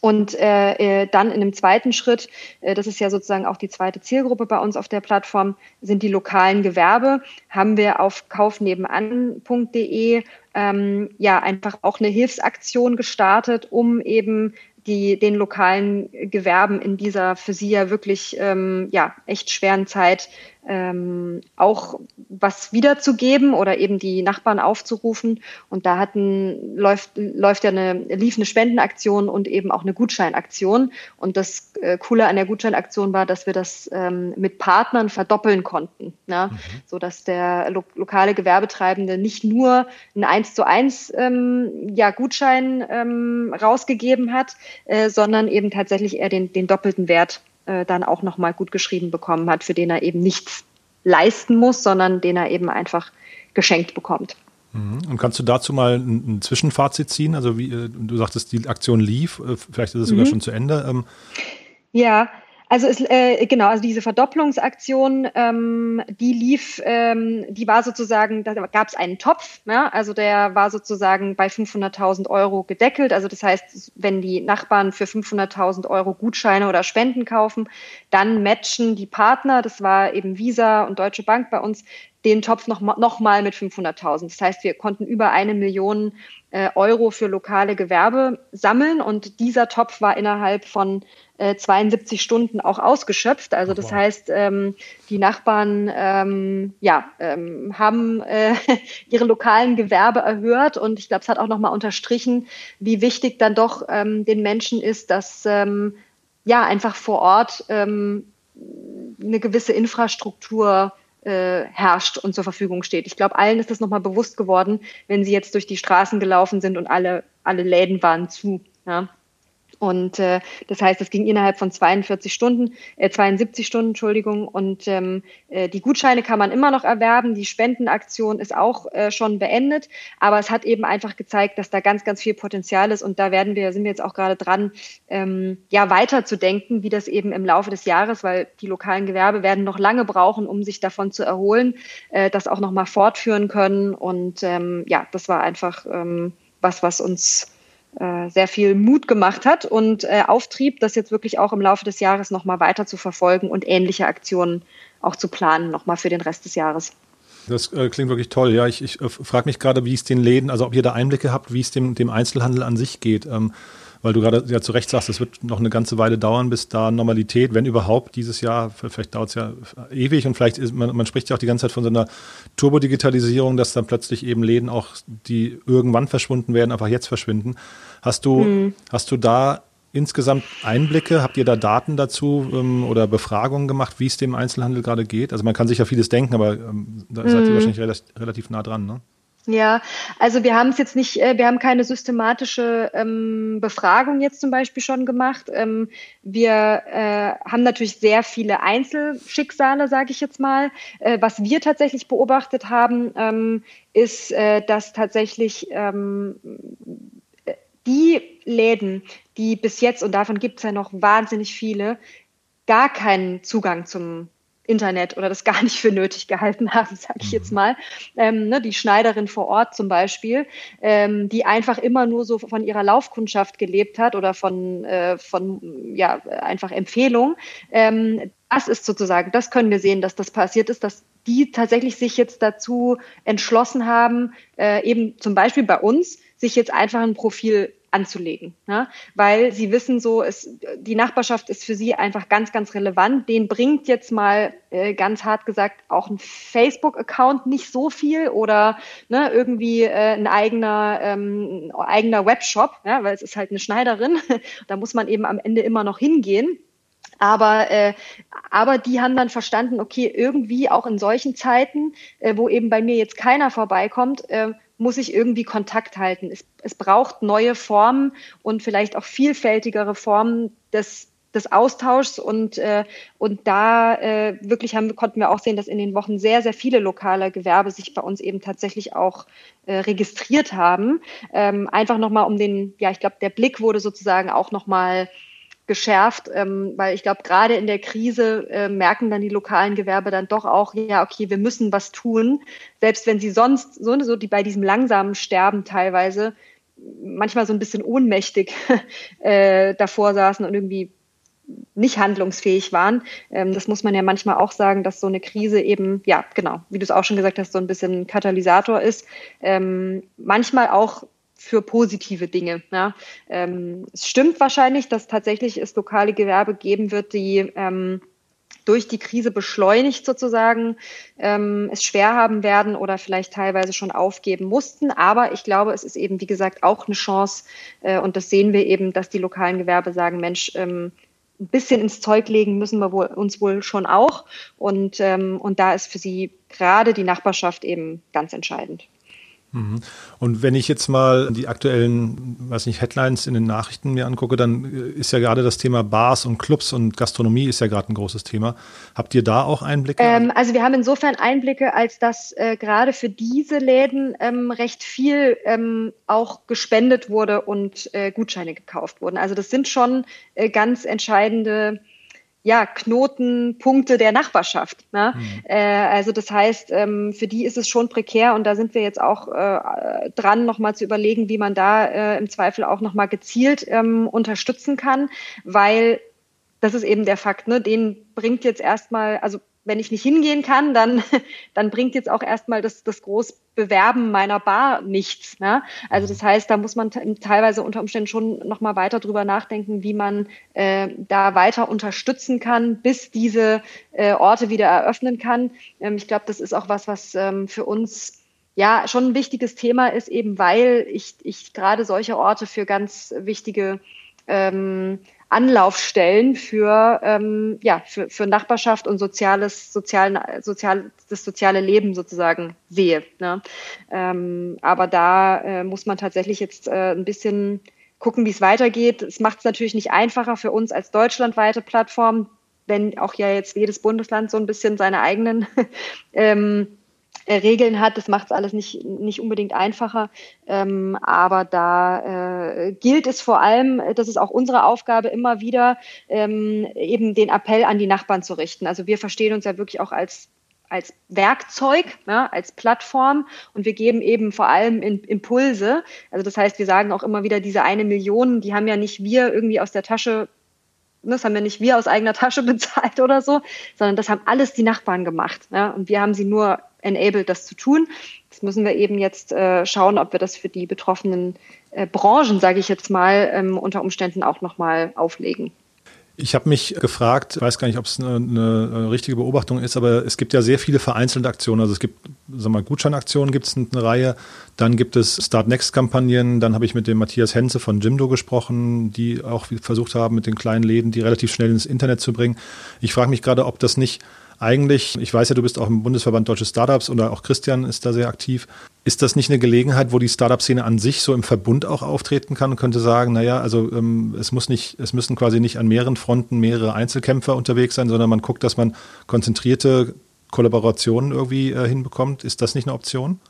Und äh, äh, dann in einem zweiten Schritt, äh, das ist ja sozusagen auch die zweite Zielgruppe bei uns auf der Plattform, sind die lokalen Gewerbe. Haben wir auf kaufnebenan.de ähm, ja einfach auch eine Hilfsaktion gestartet, um eben die, den lokalen Gewerben in dieser für sie ja wirklich ähm, ja, echt schweren Zeit ähm, auch was wiederzugeben oder eben die Nachbarn aufzurufen. Und da hatten, läuft, läuft ja eine, lief eine Spendenaktion und eben auch eine Gutscheinaktion. Und das äh, Coole an der Gutscheinaktion war, dass wir das ähm, mit Partnern verdoppeln konnten. Ne? Mhm. So dass der lo lokale Gewerbetreibende nicht nur ein 1 zu 1 ähm, ja, Gutschein ähm, rausgegeben hat, äh, sondern eben tatsächlich eher den, den doppelten Wert äh, dann auch nochmal gut geschrieben bekommen hat, für den er eben nichts leisten muss, sondern den er eben einfach geschenkt bekommt. Mhm. Und kannst du dazu mal ein, Zwischenfazit ziehen? Also wie äh, du sagtest, die Aktion lief, äh, vielleicht ist es sogar mhm. schon zu Ende. Ähm. Ja, also es, äh, genau, also diese Verdopplungsaktion, ähm, die lief, ähm, die war sozusagen, da gab es einen Topf, ja, also der war sozusagen bei 500.000 Euro gedeckelt. Also das heißt, wenn die Nachbarn für 500.000 Euro Gutscheine oder Spenden kaufen, dann matchen die Partner, das war eben Visa und Deutsche Bank bei uns, den Topf noch, noch mal mit 500.000. Das heißt, wir konnten über eine Million äh, Euro für lokale Gewerbe sammeln und dieser Topf war innerhalb von äh, 72 Stunden auch ausgeschöpft. Also das heißt, ähm, die Nachbarn ähm, ja, ähm, haben äh, <laughs> ihre lokalen Gewerbe erhört und ich glaube, es hat auch nochmal unterstrichen, wie wichtig dann doch ähm, den Menschen ist, dass ähm, ja einfach vor Ort ähm, eine gewisse Infrastruktur äh, herrscht und zur Verfügung steht. Ich glaube, allen ist das nochmal bewusst geworden, wenn sie jetzt durch die Straßen gelaufen sind und alle, alle Läden waren zu. Ja. Und äh, das heißt, es ging innerhalb von 42 Stunden, äh, 72 Stunden, Entschuldigung. Und ähm, äh, die Gutscheine kann man immer noch erwerben. Die Spendenaktion ist auch äh, schon beendet. Aber es hat eben einfach gezeigt, dass da ganz, ganz viel Potenzial ist. Und da werden wir, sind wir jetzt auch gerade dran, ähm, ja, weiterzudenken, wie das eben im Laufe des Jahres, weil die lokalen Gewerbe werden noch lange brauchen, um sich davon zu erholen, äh, das auch nochmal fortführen können. Und ähm, ja, das war einfach ähm, was, was uns sehr viel Mut gemacht hat und äh, Auftrieb, das jetzt wirklich auch im Laufe des Jahres nochmal weiter zu verfolgen und ähnliche Aktionen auch zu planen, nochmal für den Rest des Jahres. Das äh, klingt wirklich toll. Ja, ich, ich äh, frage mich gerade, wie es den Läden, also ob ihr da Einblicke habt, wie es dem, dem Einzelhandel an sich geht. Ähm, weil du gerade ja zu Recht sagst, es wird noch eine ganze Weile dauern, bis da Normalität, wenn überhaupt, dieses Jahr, vielleicht dauert es ja ewig und vielleicht ist, man, man spricht ja auch die ganze Zeit von so einer Turbodigitalisierung, dass dann plötzlich eben Läden auch, die irgendwann verschwunden werden, einfach jetzt verschwinden. Hast du, mhm. hast du da insgesamt Einblicke? Habt ihr da Daten dazu ähm, oder Befragungen gemacht, wie es dem Einzelhandel gerade geht? Also man kann sich ja vieles denken, aber ähm, da mhm. seid ihr wahrscheinlich relativ, relativ nah dran, ne? Ja, also wir haben es jetzt nicht, äh, wir haben keine systematische ähm, Befragung jetzt zum Beispiel schon gemacht. Ähm, wir äh, haben natürlich sehr viele Einzelschicksale, sage ich jetzt mal. Äh, was wir tatsächlich beobachtet haben, ähm, ist, äh, dass tatsächlich ähm, die Läden, die bis jetzt, und davon gibt es ja noch wahnsinnig viele, gar keinen Zugang zum Internet oder das gar nicht für nötig gehalten haben, sage ich jetzt mhm. mal. Ähm, ne, die Schneiderin vor Ort zum Beispiel, ähm, die einfach immer nur so von ihrer Laufkundschaft gelebt hat oder von, äh, von ja, einfach Empfehlung. Ähm, das ist sozusagen, das können wir sehen, dass das passiert ist, dass die tatsächlich sich jetzt dazu entschlossen haben, äh, eben zum Beispiel bei uns, sich jetzt einfach ein Profil anzulegen, ne? weil sie wissen so, es, die Nachbarschaft ist für sie einfach ganz, ganz relevant. Den bringt jetzt mal äh, ganz hart gesagt auch ein Facebook-Account nicht so viel oder ne, irgendwie äh, ein eigener, ähm, eigener Webshop, ja, weil es ist halt eine Schneiderin. <laughs> da muss man eben am Ende immer noch hingehen. Aber, äh, aber die haben dann verstanden, okay, irgendwie auch in solchen Zeiten, äh, wo eben bei mir jetzt keiner vorbeikommt, äh, muss ich irgendwie Kontakt halten. Es, es braucht neue Formen und vielleicht auch vielfältigere Formen des, des Austauschs und, äh, und da äh, wirklich haben, konnten wir auch sehen, dass in den Wochen sehr, sehr viele lokale Gewerbe sich bei uns eben tatsächlich auch äh, registriert haben. Ähm, einfach nochmal um den, ja, ich glaube, der Blick wurde sozusagen auch nochmal geschärft, ähm, weil ich glaube, gerade in der Krise äh, merken dann die lokalen Gewerbe dann doch auch, ja, okay, wir müssen was tun, selbst wenn sie sonst so, so die bei diesem langsamen Sterben teilweise manchmal so ein bisschen ohnmächtig <laughs> äh, davor saßen und irgendwie nicht handlungsfähig waren. Ähm, das muss man ja manchmal auch sagen, dass so eine Krise eben, ja, genau, wie du es auch schon gesagt hast, so ein bisschen Katalysator ist. Ähm, manchmal auch für positive Dinge. Ja. Ähm, es stimmt wahrscheinlich, dass tatsächlich es lokale Gewerbe geben wird, die ähm, durch die Krise beschleunigt sozusagen ähm, es schwer haben werden oder vielleicht teilweise schon aufgeben mussten. Aber ich glaube, es ist eben, wie gesagt, auch eine Chance äh, und das sehen wir eben, dass die lokalen Gewerbe sagen, Mensch, ähm, ein bisschen ins Zeug legen müssen wir wohl, uns wohl schon auch. Und, ähm, und da ist für sie gerade die Nachbarschaft eben ganz entscheidend. Mhm. Und wenn ich jetzt mal die aktuellen, weiß nicht, Headlines in den Nachrichten mir angucke, dann äh, ist ja gerade das Thema Bars und Clubs und Gastronomie ist ja gerade ein großes Thema. Habt ihr da auch Einblicke? Ähm, also wir haben insofern Einblicke, als dass äh, gerade für diese Läden ähm, recht viel ähm, auch gespendet wurde und äh, Gutscheine gekauft wurden. Also das sind schon äh, ganz entscheidende ja, Knotenpunkte der Nachbarschaft. Ne? Mhm. Äh, also das heißt, ähm, für die ist es schon prekär und da sind wir jetzt auch äh, dran, nochmal zu überlegen, wie man da äh, im Zweifel auch nochmal gezielt ähm, unterstützen kann, weil das ist eben der Fakt, ne? Den bringt jetzt erstmal, also wenn ich nicht hingehen kann, dann, <laughs> dann bringt jetzt auch erstmal das, das Großbewerben meiner Bar nichts. Ne? Also das heißt, da muss man teilweise unter Umständen schon nochmal weiter drüber nachdenken, wie man äh, da weiter unterstützen kann, bis diese äh, Orte wieder eröffnen kann. Ähm, ich glaube, das ist auch was, was ähm, für uns ja schon ein wichtiges Thema ist, eben weil ich, ich gerade solche Orte für ganz wichtige ähm, Anlaufstellen für, ähm, ja, für, für Nachbarschaft und soziales, sozialen, sozial, das soziale Leben sozusagen sehe. Ne? Ähm, aber da äh, muss man tatsächlich jetzt äh, ein bisschen gucken, wie es weitergeht. Es macht es natürlich nicht einfacher für uns als deutschlandweite Plattform, wenn auch ja jetzt jedes Bundesland so ein bisschen seine eigenen <laughs> ähm, äh, Regeln hat. Das macht es alles nicht, nicht unbedingt einfacher. Ähm, aber da äh, gilt es vor allem, das ist auch unsere Aufgabe, immer wieder ähm, eben den Appell an die Nachbarn zu richten. Also wir verstehen uns ja wirklich auch als als Werkzeug, ja, als Plattform und wir geben eben vor allem Impulse. Also das heißt, wir sagen auch immer wieder, diese eine Million, die haben ja nicht wir irgendwie aus der Tasche das haben ja nicht wir aus eigener Tasche <laughs> bezahlt oder so, sondern das haben alles die Nachbarn gemacht. Ja? Und wir haben sie nur enabled, das zu tun. Das müssen wir eben jetzt äh, schauen, ob wir das für die betroffenen äh, Branchen, sage ich jetzt mal, ähm, unter Umständen auch nochmal auflegen. Ich habe mich gefragt, weiß gar nicht, ob es eine, eine, richtige Beobachtung ist, aber es gibt ja sehr viele vereinzelte Aktionen. Also es gibt, wir mal, Gutscheinaktionen gibt es eine Reihe, dann gibt es Start Next Kampagnen, dann habe ich mit dem Matthias Henze von Jimdo gesprochen, die auch versucht haben, mit den kleinen Läden die relativ schnell ins Internet zu bringen. Ich frage mich gerade, ob das nicht eigentlich, ich weiß ja, du bist auch im Bundesverband Deutsche Startups oder auch Christian ist da sehr aktiv. Ist das nicht eine Gelegenheit, wo die Startup-Szene an sich so im Verbund auch auftreten kann und könnte sagen, naja, also ähm, es muss nicht, es müssen quasi nicht an mehreren Fronten mehrere Einzelkämpfer unterwegs sein, sondern man guckt, dass man konzentrierte Kollaborationen irgendwie äh, hinbekommt. Ist das nicht eine Option?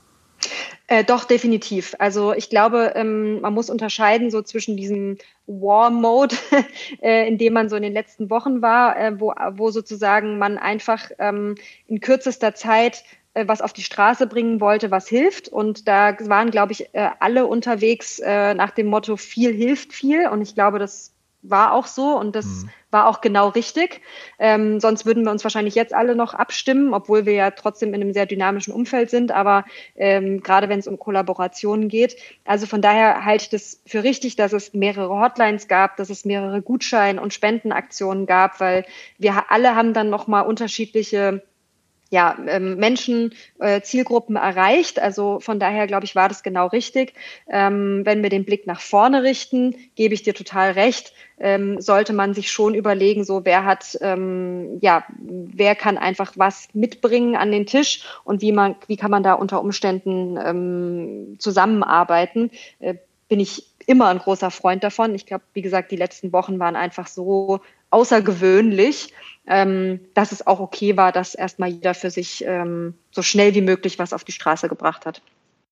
Äh, doch, definitiv. Also ich glaube, ähm, man muss unterscheiden so zwischen diesem War-Mode, <laughs> äh, in dem man so in den letzten Wochen war, äh, wo, wo sozusagen man einfach ähm, in kürzester Zeit äh, was auf die Straße bringen wollte, was hilft. Und da waren, glaube ich, äh, alle unterwegs äh, nach dem Motto, viel hilft viel. Und ich glaube, das war auch so und das mhm. War auch genau richtig. Ähm, sonst würden wir uns wahrscheinlich jetzt alle noch abstimmen, obwohl wir ja trotzdem in einem sehr dynamischen Umfeld sind, aber ähm, gerade wenn es um Kollaborationen geht. Also von daher halte ich das für richtig, dass es mehrere Hotlines gab, dass es mehrere Gutschein- und Spendenaktionen gab, weil wir alle haben dann nochmal unterschiedliche ja, ähm, Menschen, äh, Zielgruppen erreicht. Also von daher, glaube ich, war das genau richtig. Ähm, wenn wir den Blick nach vorne richten, gebe ich dir total recht, ähm, sollte man sich schon überlegen, so wer hat, ähm, ja, wer kann einfach was mitbringen an den Tisch und wie man, wie kann man da unter Umständen ähm, zusammenarbeiten. Äh, bin ich immer ein großer Freund davon. Ich glaube, wie gesagt, die letzten Wochen waren einfach so außergewöhnlich, ähm, dass es auch okay war, dass erstmal jeder für sich ähm, so schnell wie möglich was auf die Straße gebracht hat.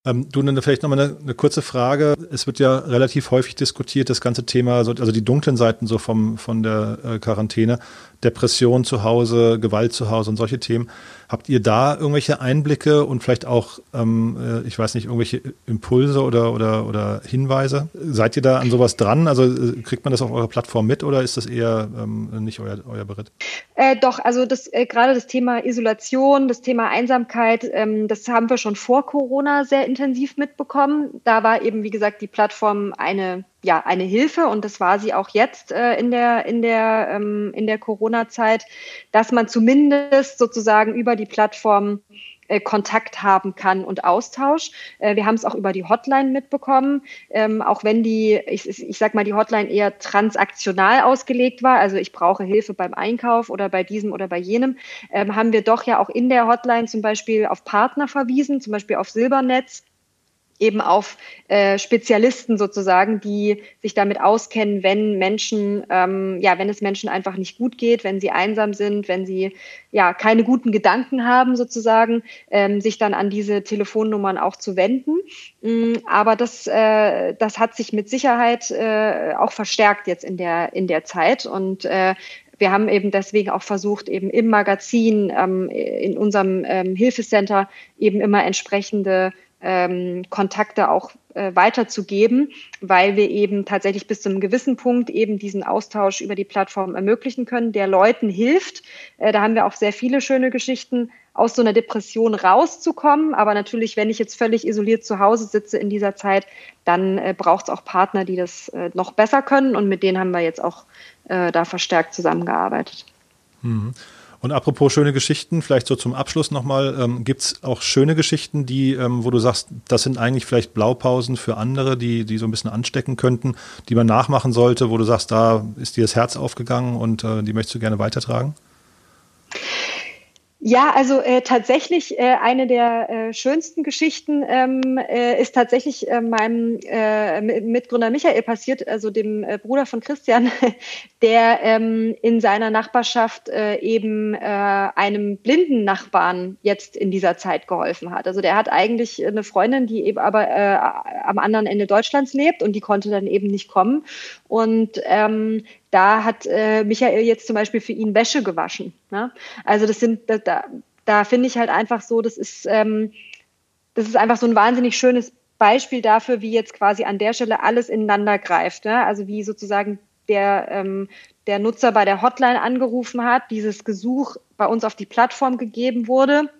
Ähm, du, dann vielleicht nochmal eine, eine kurze Frage. Es wird ja relativ häufig diskutiert, das ganze Thema, also die dunklen Seiten so vom, von der äh, Quarantäne. Depression zu Hause, Gewalt zu Hause und solche Themen. Habt ihr da irgendwelche Einblicke und vielleicht auch, ähm, äh, ich weiß nicht, irgendwelche Impulse oder, oder, oder Hinweise? Seid ihr da an sowas dran? Also äh, kriegt man das auf eurer Plattform mit oder ist das eher ähm, nicht euer, euer Beritt? Äh, doch, also das, äh, gerade das Thema Isolation, das Thema Einsamkeit, ähm, das haben wir schon vor Corona sehr intensiv mitbekommen. Da war eben, wie gesagt, die Plattform eine ja eine Hilfe. Und das war sie auch jetzt äh, in der in der ähm, in der Corona-Zeit, dass man zumindest sozusagen über die Plattform äh, Kontakt haben kann und Austausch. Äh, wir haben es auch über die Hotline mitbekommen, ähm, auch wenn die, ich, ich sag mal, die Hotline eher transaktional ausgelegt war, also ich brauche Hilfe beim Einkauf oder bei diesem oder bei jenem, ähm, haben wir doch ja auch in der Hotline zum Beispiel auf Partner verwiesen, zum Beispiel auf Silbernetz eben auf äh, Spezialisten sozusagen, die sich damit auskennen, wenn Menschen, ähm, ja, wenn es Menschen einfach nicht gut geht, wenn sie einsam sind, wenn sie ja keine guten Gedanken haben sozusagen, ähm, sich dann an diese Telefonnummern auch zu wenden. Ähm, aber das, äh, das hat sich mit Sicherheit äh, auch verstärkt jetzt in der in der Zeit und äh, wir haben eben deswegen auch versucht, eben im Magazin, ähm, in unserem ähm, Hilfecenter eben immer entsprechende ähm, Kontakte auch äh, weiterzugeben, weil wir eben tatsächlich bis zu einem gewissen Punkt eben diesen Austausch über die Plattform ermöglichen können, der Leuten hilft. Äh, da haben wir auch sehr viele schöne Geschichten aus so einer Depression rauszukommen. Aber natürlich, wenn ich jetzt völlig isoliert zu Hause sitze in dieser Zeit, dann äh, braucht es auch Partner, die das äh, noch besser können. Und mit denen haben wir jetzt auch äh, da verstärkt zusammengearbeitet. Mhm. Und apropos schöne Geschichten, vielleicht so zum Abschluss nochmal, ähm, gibt es auch schöne Geschichten, die, ähm, wo du sagst, das sind eigentlich vielleicht Blaupausen für andere, die, die so ein bisschen anstecken könnten, die man nachmachen sollte, wo du sagst, da ist dir das Herz aufgegangen und äh, die möchtest du gerne weitertragen? Ja, also äh, tatsächlich äh, eine der äh, schönsten Geschichten ähm, äh, ist tatsächlich äh, meinem äh, Mitgründer Michael passiert, also dem äh, Bruder von Christian, <laughs> der ähm, in seiner Nachbarschaft äh, eben äh, einem blinden Nachbarn jetzt in dieser Zeit geholfen hat. Also der hat eigentlich eine Freundin, die eben aber äh, am anderen Ende Deutschlands lebt und die konnte dann eben nicht kommen. Und ähm, da hat äh, Michael jetzt zum Beispiel für ihn Wäsche gewaschen. Ne? Also das sind, da, da, finde ich halt einfach so, das ist, ähm, das ist einfach so ein wahnsinnig schönes Beispiel dafür, wie jetzt quasi an der Stelle alles ineinander greift. Ne? Also wie sozusagen der, ähm, der Nutzer bei der Hotline angerufen hat, dieses Gesuch bei uns auf die Plattform gegeben wurde,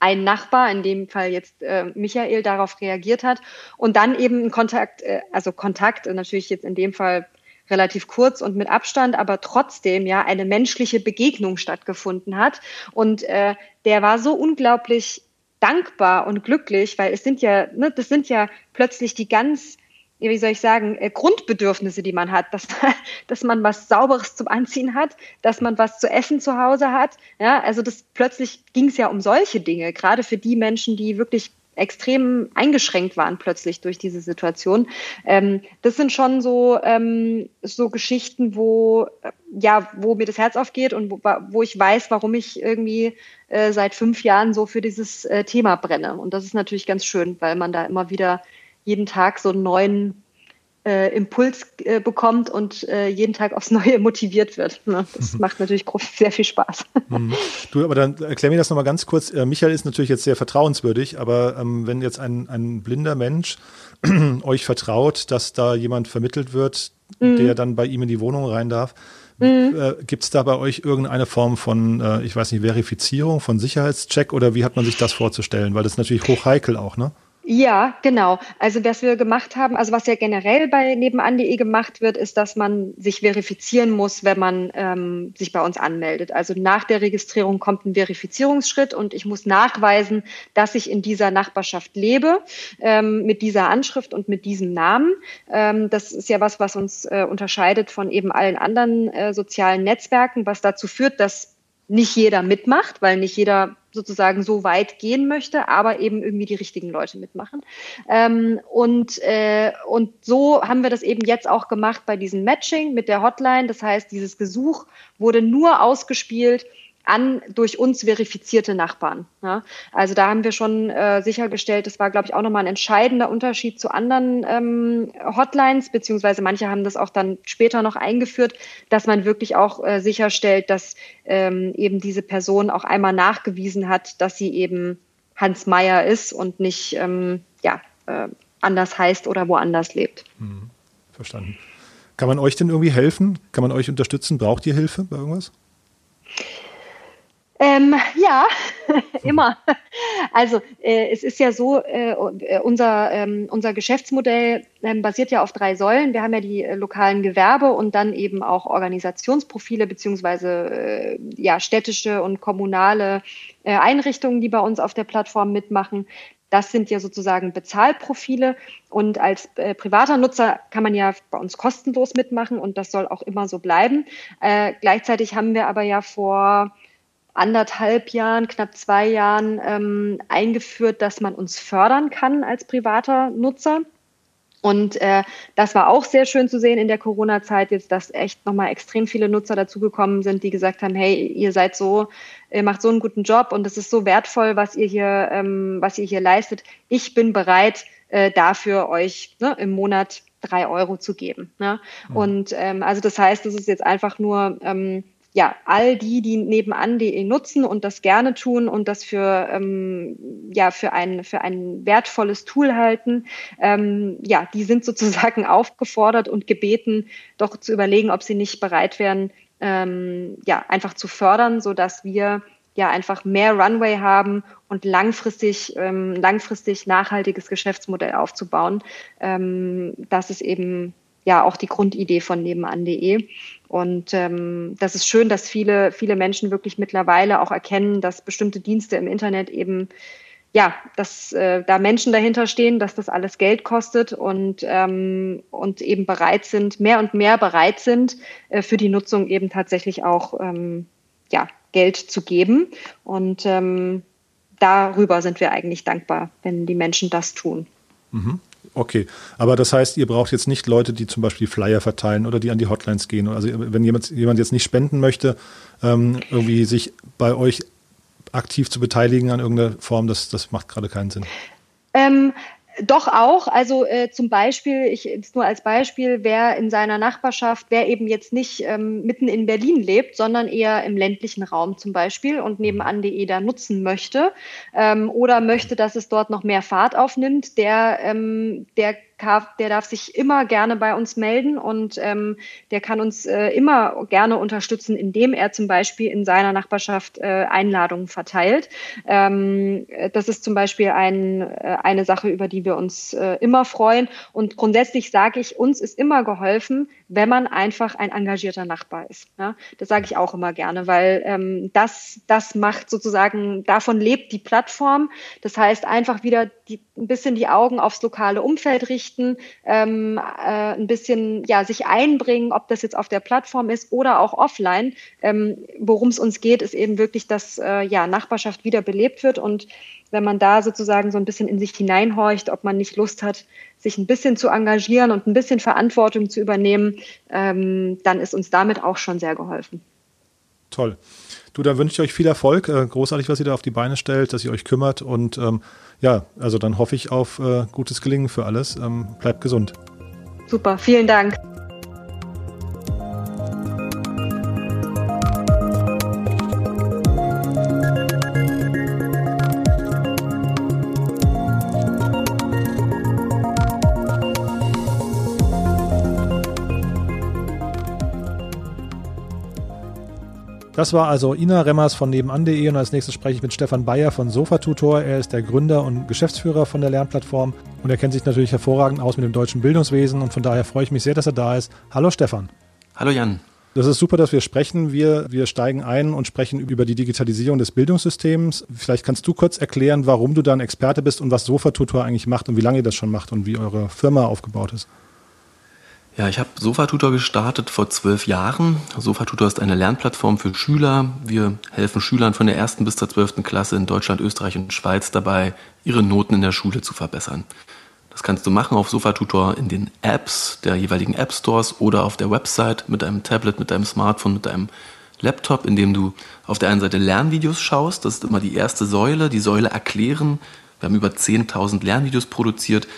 ein Nachbar, in dem Fall jetzt äh, Michael, darauf reagiert hat und dann eben Kontakt, äh, also Kontakt, natürlich jetzt in dem Fall relativ kurz und mit Abstand, aber trotzdem ja eine menschliche Begegnung stattgefunden hat. Und äh, der war so unglaublich dankbar und glücklich, weil es sind ja, ne, das sind ja plötzlich die ganz wie soll ich sagen, äh, Grundbedürfnisse, die man hat, dass, <laughs> dass man was Sauberes zum Anziehen hat, dass man was zu essen zu Hause hat. Ja, also das plötzlich ging es ja um solche Dinge, gerade für die Menschen, die wirklich extrem eingeschränkt waren plötzlich durch diese Situation. Ähm, das sind schon so, ähm, so Geschichten, wo, äh, ja, wo mir das Herz aufgeht und wo, wo ich weiß, warum ich irgendwie äh, seit fünf Jahren so für dieses äh, Thema brenne. Und das ist natürlich ganz schön, weil man da immer wieder jeden Tag so einen neuen äh, Impuls äh, bekommt und äh, jeden Tag aufs Neue <laughs> motiviert wird. Ne? Das mhm. macht natürlich sehr viel Spaß. Mhm. Du, aber dann erklär mir das nochmal ganz kurz. Äh, Michael ist natürlich jetzt sehr vertrauenswürdig, aber ähm, wenn jetzt ein, ein blinder Mensch <clears throat> euch vertraut, dass da jemand vermittelt wird, mhm. der dann bei ihm in die Wohnung rein darf, Mhm. Äh, Gibt es da bei euch irgendeine Form von, äh, ich weiß nicht, Verifizierung, von Sicherheitscheck oder wie hat man sich das vorzustellen? Weil das ist natürlich hoch heikel auch, ne? Ja, genau. Also was wir gemacht haben, also was ja generell bei nebenan.de gemacht wird, ist, dass man sich verifizieren muss, wenn man ähm, sich bei uns anmeldet. Also nach der Registrierung kommt ein Verifizierungsschritt und ich muss nachweisen, dass ich in dieser Nachbarschaft lebe, ähm, mit dieser Anschrift und mit diesem Namen. Ähm, das ist ja was, was uns äh, unterscheidet von eben allen anderen äh, sozialen Netzwerken, was dazu führt, dass nicht jeder mitmacht, weil nicht jeder sozusagen so weit gehen möchte, aber eben irgendwie die richtigen Leute mitmachen. Ähm, und, äh, und so haben wir das eben jetzt auch gemacht bei diesem Matching mit der Hotline. Das heißt, dieses Gesuch wurde nur ausgespielt an durch uns verifizierte Nachbarn. Ja. Also da haben wir schon äh, sichergestellt, das war, glaube ich, auch nochmal ein entscheidender Unterschied zu anderen ähm, Hotlines, beziehungsweise manche haben das auch dann später noch eingeführt, dass man wirklich auch äh, sicherstellt, dass ähm, eben diese Person auch einmal nachgewiesen hat, dass sie eben Hans Meyer ist und nicht ähm, ja, äh, anders heißt oder woanders lebt. Hm, verstanden. Kann man euch denn irgendwie helfen? Kann man euch unterstützen? Braucht ihr Hilfe bei irgendwas? Ähm, ja, <laughs> immer. Also äh, es ist ja so, äh, unser, ähm, unser Geschäftsmodell ähm, basiert ja auf drei Säulen. Wir haben ja die äh, lokalen Gewerbe und dann eben auch Organisationsprofile beziehungsweise äh, ja, städtische und kommunale äh, Einrichtungen, die bei uns auf der Plattform mitmachen. Das sind ja sozusagen Bezahlprofile und als äh, privater Nutzer kann man ja bei uns kostenlos mitmachen und das soll auch immer so bleiben. Äh, gleichzeitig haben wir aber ja vor anderthalb Jahren, knapp zwei Jahren ähm, eingeführt, dass man uns fördern kann als privater Nutzer. Und äh, das war auch sehr schön zu sehen in der Corona-Zeit jetzt, dass echt nochmal extrem viele Nutzer dazugekommen sind, die gesagt haben, hey, ihr seid so, ihr macht so einen guten Job und es ist so wertvoll, was ihr hier, ähm, was ihr hier leistet. Ich bin bereit, äh, dafür euch ne, im Monat drei Euro zu geben. Ne? Mhm. Und ähm, also das heißt, es ist jetzt einfach nur ähm, ja, all die, die nebenan.de nutzen und das gerne tun und das für, ähm, ja, für, ein, für ein wertvolles Tool halten, ähm, ja, die sind sozusagen <laughs> aufgefordert und gebeten, doch zu überlegen, ob sie nicht bereit wären, ähm, ja, einfach zu fördern, so dass wir ja einfach mehr Runway haben und langfristig, ähm, langfristig nachhaltiges Geschäftsmodell aufzubauen. Ähm, das ist eben ja auch die Grundidee von nebenan.de. Und ähm, das ist schön, dass viele, viele Menschen wirklich mittlerweile auch erkennen, dass bestimmte Dienste im Internet eben ja, dass äh, da Menschen dahinter stehen, dass das alles Geld kostet und, ähm, und eben bereit sind, mehr und mehr bereit sind, äh, für die Nutzung eben tatsächlich auch ähm, ja, Geld zu geben. Und ähm, darüber sind wir eigentlich dankbar, wenn die Menschen das tun. Mhm. Okay, aber das heißt, ihr braucht jetzt nicht Leute, die zum Beispiel Flyer verteilen oder die an die Hotlines gehen. Also wenn jemand, jemand jetzt nicht spenden möchte, ähm, irgendwie sich bei euch aktiv zu beteiligen an irgendeiner Form, das, das macht gerade keinen Sinn. Ähm, doch auch. Also äh, zum Beispiel, ich jetzt nur als Beispiel, wer in seiner Nachbarschaft, wer eben jetzt nicht ähm, mitten in Berlin lebt, sondern eher im ländlichen Raum zum Beispiel und nebenan.de da nutzen möchte ähm, oder möchte, dass es dort noch mehr Fahrt aufnimmt, der, ähm, der der darf sich immer gerne bei uns melden und ähm, der kann uns äh, immer gerne unterstützen, indem er zum Beispiel in seiner Nachbarschaft äh, Einladungen verteilt. Ähm, das ist zum Beispiel ein, äh, eine Sache, über die wir uns äh, immer freuen. Und grundsätzlich sage ich, uns ist immer geholfen, wenn man einfach ein engagierter Nachbar ist. Ja? Das sage ich auch immer gerne, weil ähm, das, das macht sozusagen, davon lebt die Plattform. Das heißt, einfach wieder die, ein bisschen die Augen aufs lokale Umfeld richten, ähm, äh, ein bisschen ja, sich einbringen, ob das jetzt auf der Plattform ist oder auch offline. Ähm, Worum es uns geht, ist eben wirklich, dass äh, ja, Nachbarschaft wieder belebt wird und wenn man da sozusagen so ein bisschen in sich hineinhorcht, ob man nicht Lust hat, sich ein bisschen zu engagieren und ein bisschen Verantwortung zu übernehmen, ähm, dann ist uns damit auch schon sehr geholfen. Toll. Du, dann wünsche ich euch viel Erfolg. Äh, großartig, was ihr da auf die Beine stellt, dass ihr euch kümmert. Und ähm, ja, also dann hoffe ich auf äh, gutes Gelingen für alles. Ähm, bleibt gesund. Super, vielen Dank. Das war also Ina Remmers von nebenan.de und als nächstes spreche ich mit Stefan Bayer von Sofatutor. Er ist der Gründer und Geschäftsführer von der Lernplattform und er kennt sich natürlich hervorragend aus mit dem deutschen Bildungswesen und von daher freue ich mich sehr, dass er da ist. Hallo Stefan. Hallo Jan. Das ist super, dass wir sprechen. Wir, wir steigen ein und sprechen über die Digitalisierung des Bildungssystems. Vielleicht kannst du kurz erklären, warum du da ein Experte bist und was Sofatutor eigentlich macht und wie lange ihr das schon macht und wie eure Firma aufgebaut ist. Ja, ich habe SofaTutor gestartet vor zwölf Jahren. SofaTutor ist eine Lernplattform für Schüler. Wir helfen Schülern von der ersten bis zur zwölften Klasse in Deutschland, Österreich und Schweiz dabei, ihre Noten in der Schule zu verbessern. Das kannst du machen auf SofaTutor in den Apps der jeweiligen App Stores oder auf der Website mit deinem Tablet, mit deinem Smartphone, mit deinem Laptop, in dem du auf der einen Seite Lernvideos schaust, das ist immer die erste Säule, die Säule erklären. Wir haben über 10.000 Lernvideos produziert,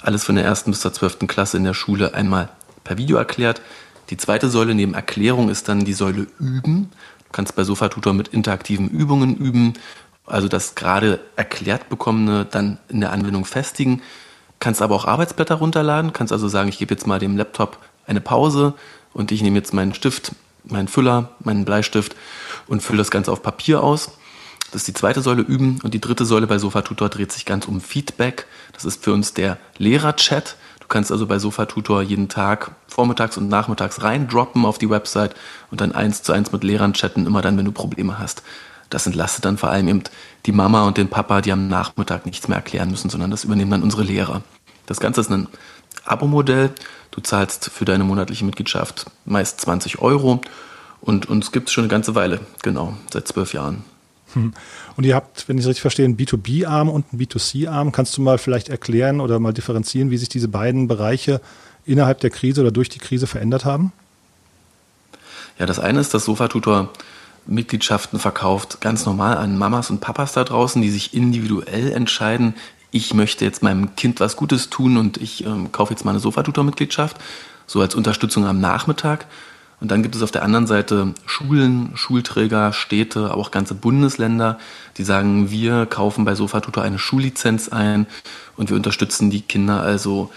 alles von der ersten bis zur zwölften Klasse in der Schule einmal per Video erklärt. Die zweite Säule neben Erklärung ist dann die Säule Üben. Du kannst bei Sofatutor mit interaktiven Übungen üben, also das gerade erklärt bekommene dann in der Anwendung festigen. Kannst aber auch Arbeitsblätter runterladen, kannst also sagen, ich gebe jetzt mal dem Laptop eine Pause und ich nehme jetzt meinen Stift, meinen Füller, meinen Bleistift und fülle das Ganze auf Papier aus. Das ist die zweite Säule üben und die dritte Säule bei Sofatutor dreht sich ganz um Feedback. Das ist für uns der Lehrerchat. Du kannst also bei Sofatutor jeden Tag vormittags und nachmittags reindroppen auf die Website und dann eins zu eins mit Lehrern chatten, immer dann, wenn du Probleme hast. Das entlastet dann vor allem eben die Mama und den Papa, die am Nachmittag nichts mehr erklären müssen, sondern das übernehmen dann unsere Lehrer. Das Ganze ist ein Abo-Modell. Du zahlst für deine monatliche Mitgliedschaft meist 20 Euro und uns gibt es schon eine ganze Weile, genau, seit zwölf Jahren. Hm. Und ihr habt, wenn ich es richtig verstehe, einen B2B-Arm und einen B2C-Arm. Kannst du mal vielleicht erklären oder mal differenzieren, wie sich diese beiden Bereiche innerhalb der Krise oder durch die Krise verändert haben? Ja, das eine ist, dass Sofatutor Mitgliedschaften verkauft, ganz normal an Mamas und Papas da draußen, die sich individuell entscheiden, ich möchte jetzt meinem Kind was Gutes tun und ich ähm, kaufe jetzt mal eine Sofatutor-Mitgliedschaft, so als Unterstützung am Nachmittag. Und dann gibt es auf der anderen Seite Schulen, Schulträger, Städte, aber auch ganze Bundesländer, die sagen, wir kaufen bei Sofatutor eine Schullizenz ein und wir unterstützen die Kinder also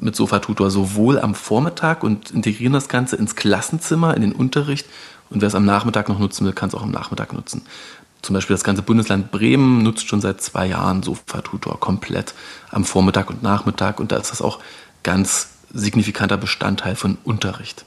mit Sofatutor sowohl am Vormittag und integrieren das Ganze ins Klassenzimmer, in den Unterricht. Und wer es am Nachmittag noch nutzen will, kann es auch am Nachmittag nutzen. Zum Beispiel das ganze Bundesland Bremen nutzt schon seit zwei Jahren Sofatutor komplett am Vormittag und Nachmittag. Und da ist das auch ganz signifikanter Bestandteil von Unterricht.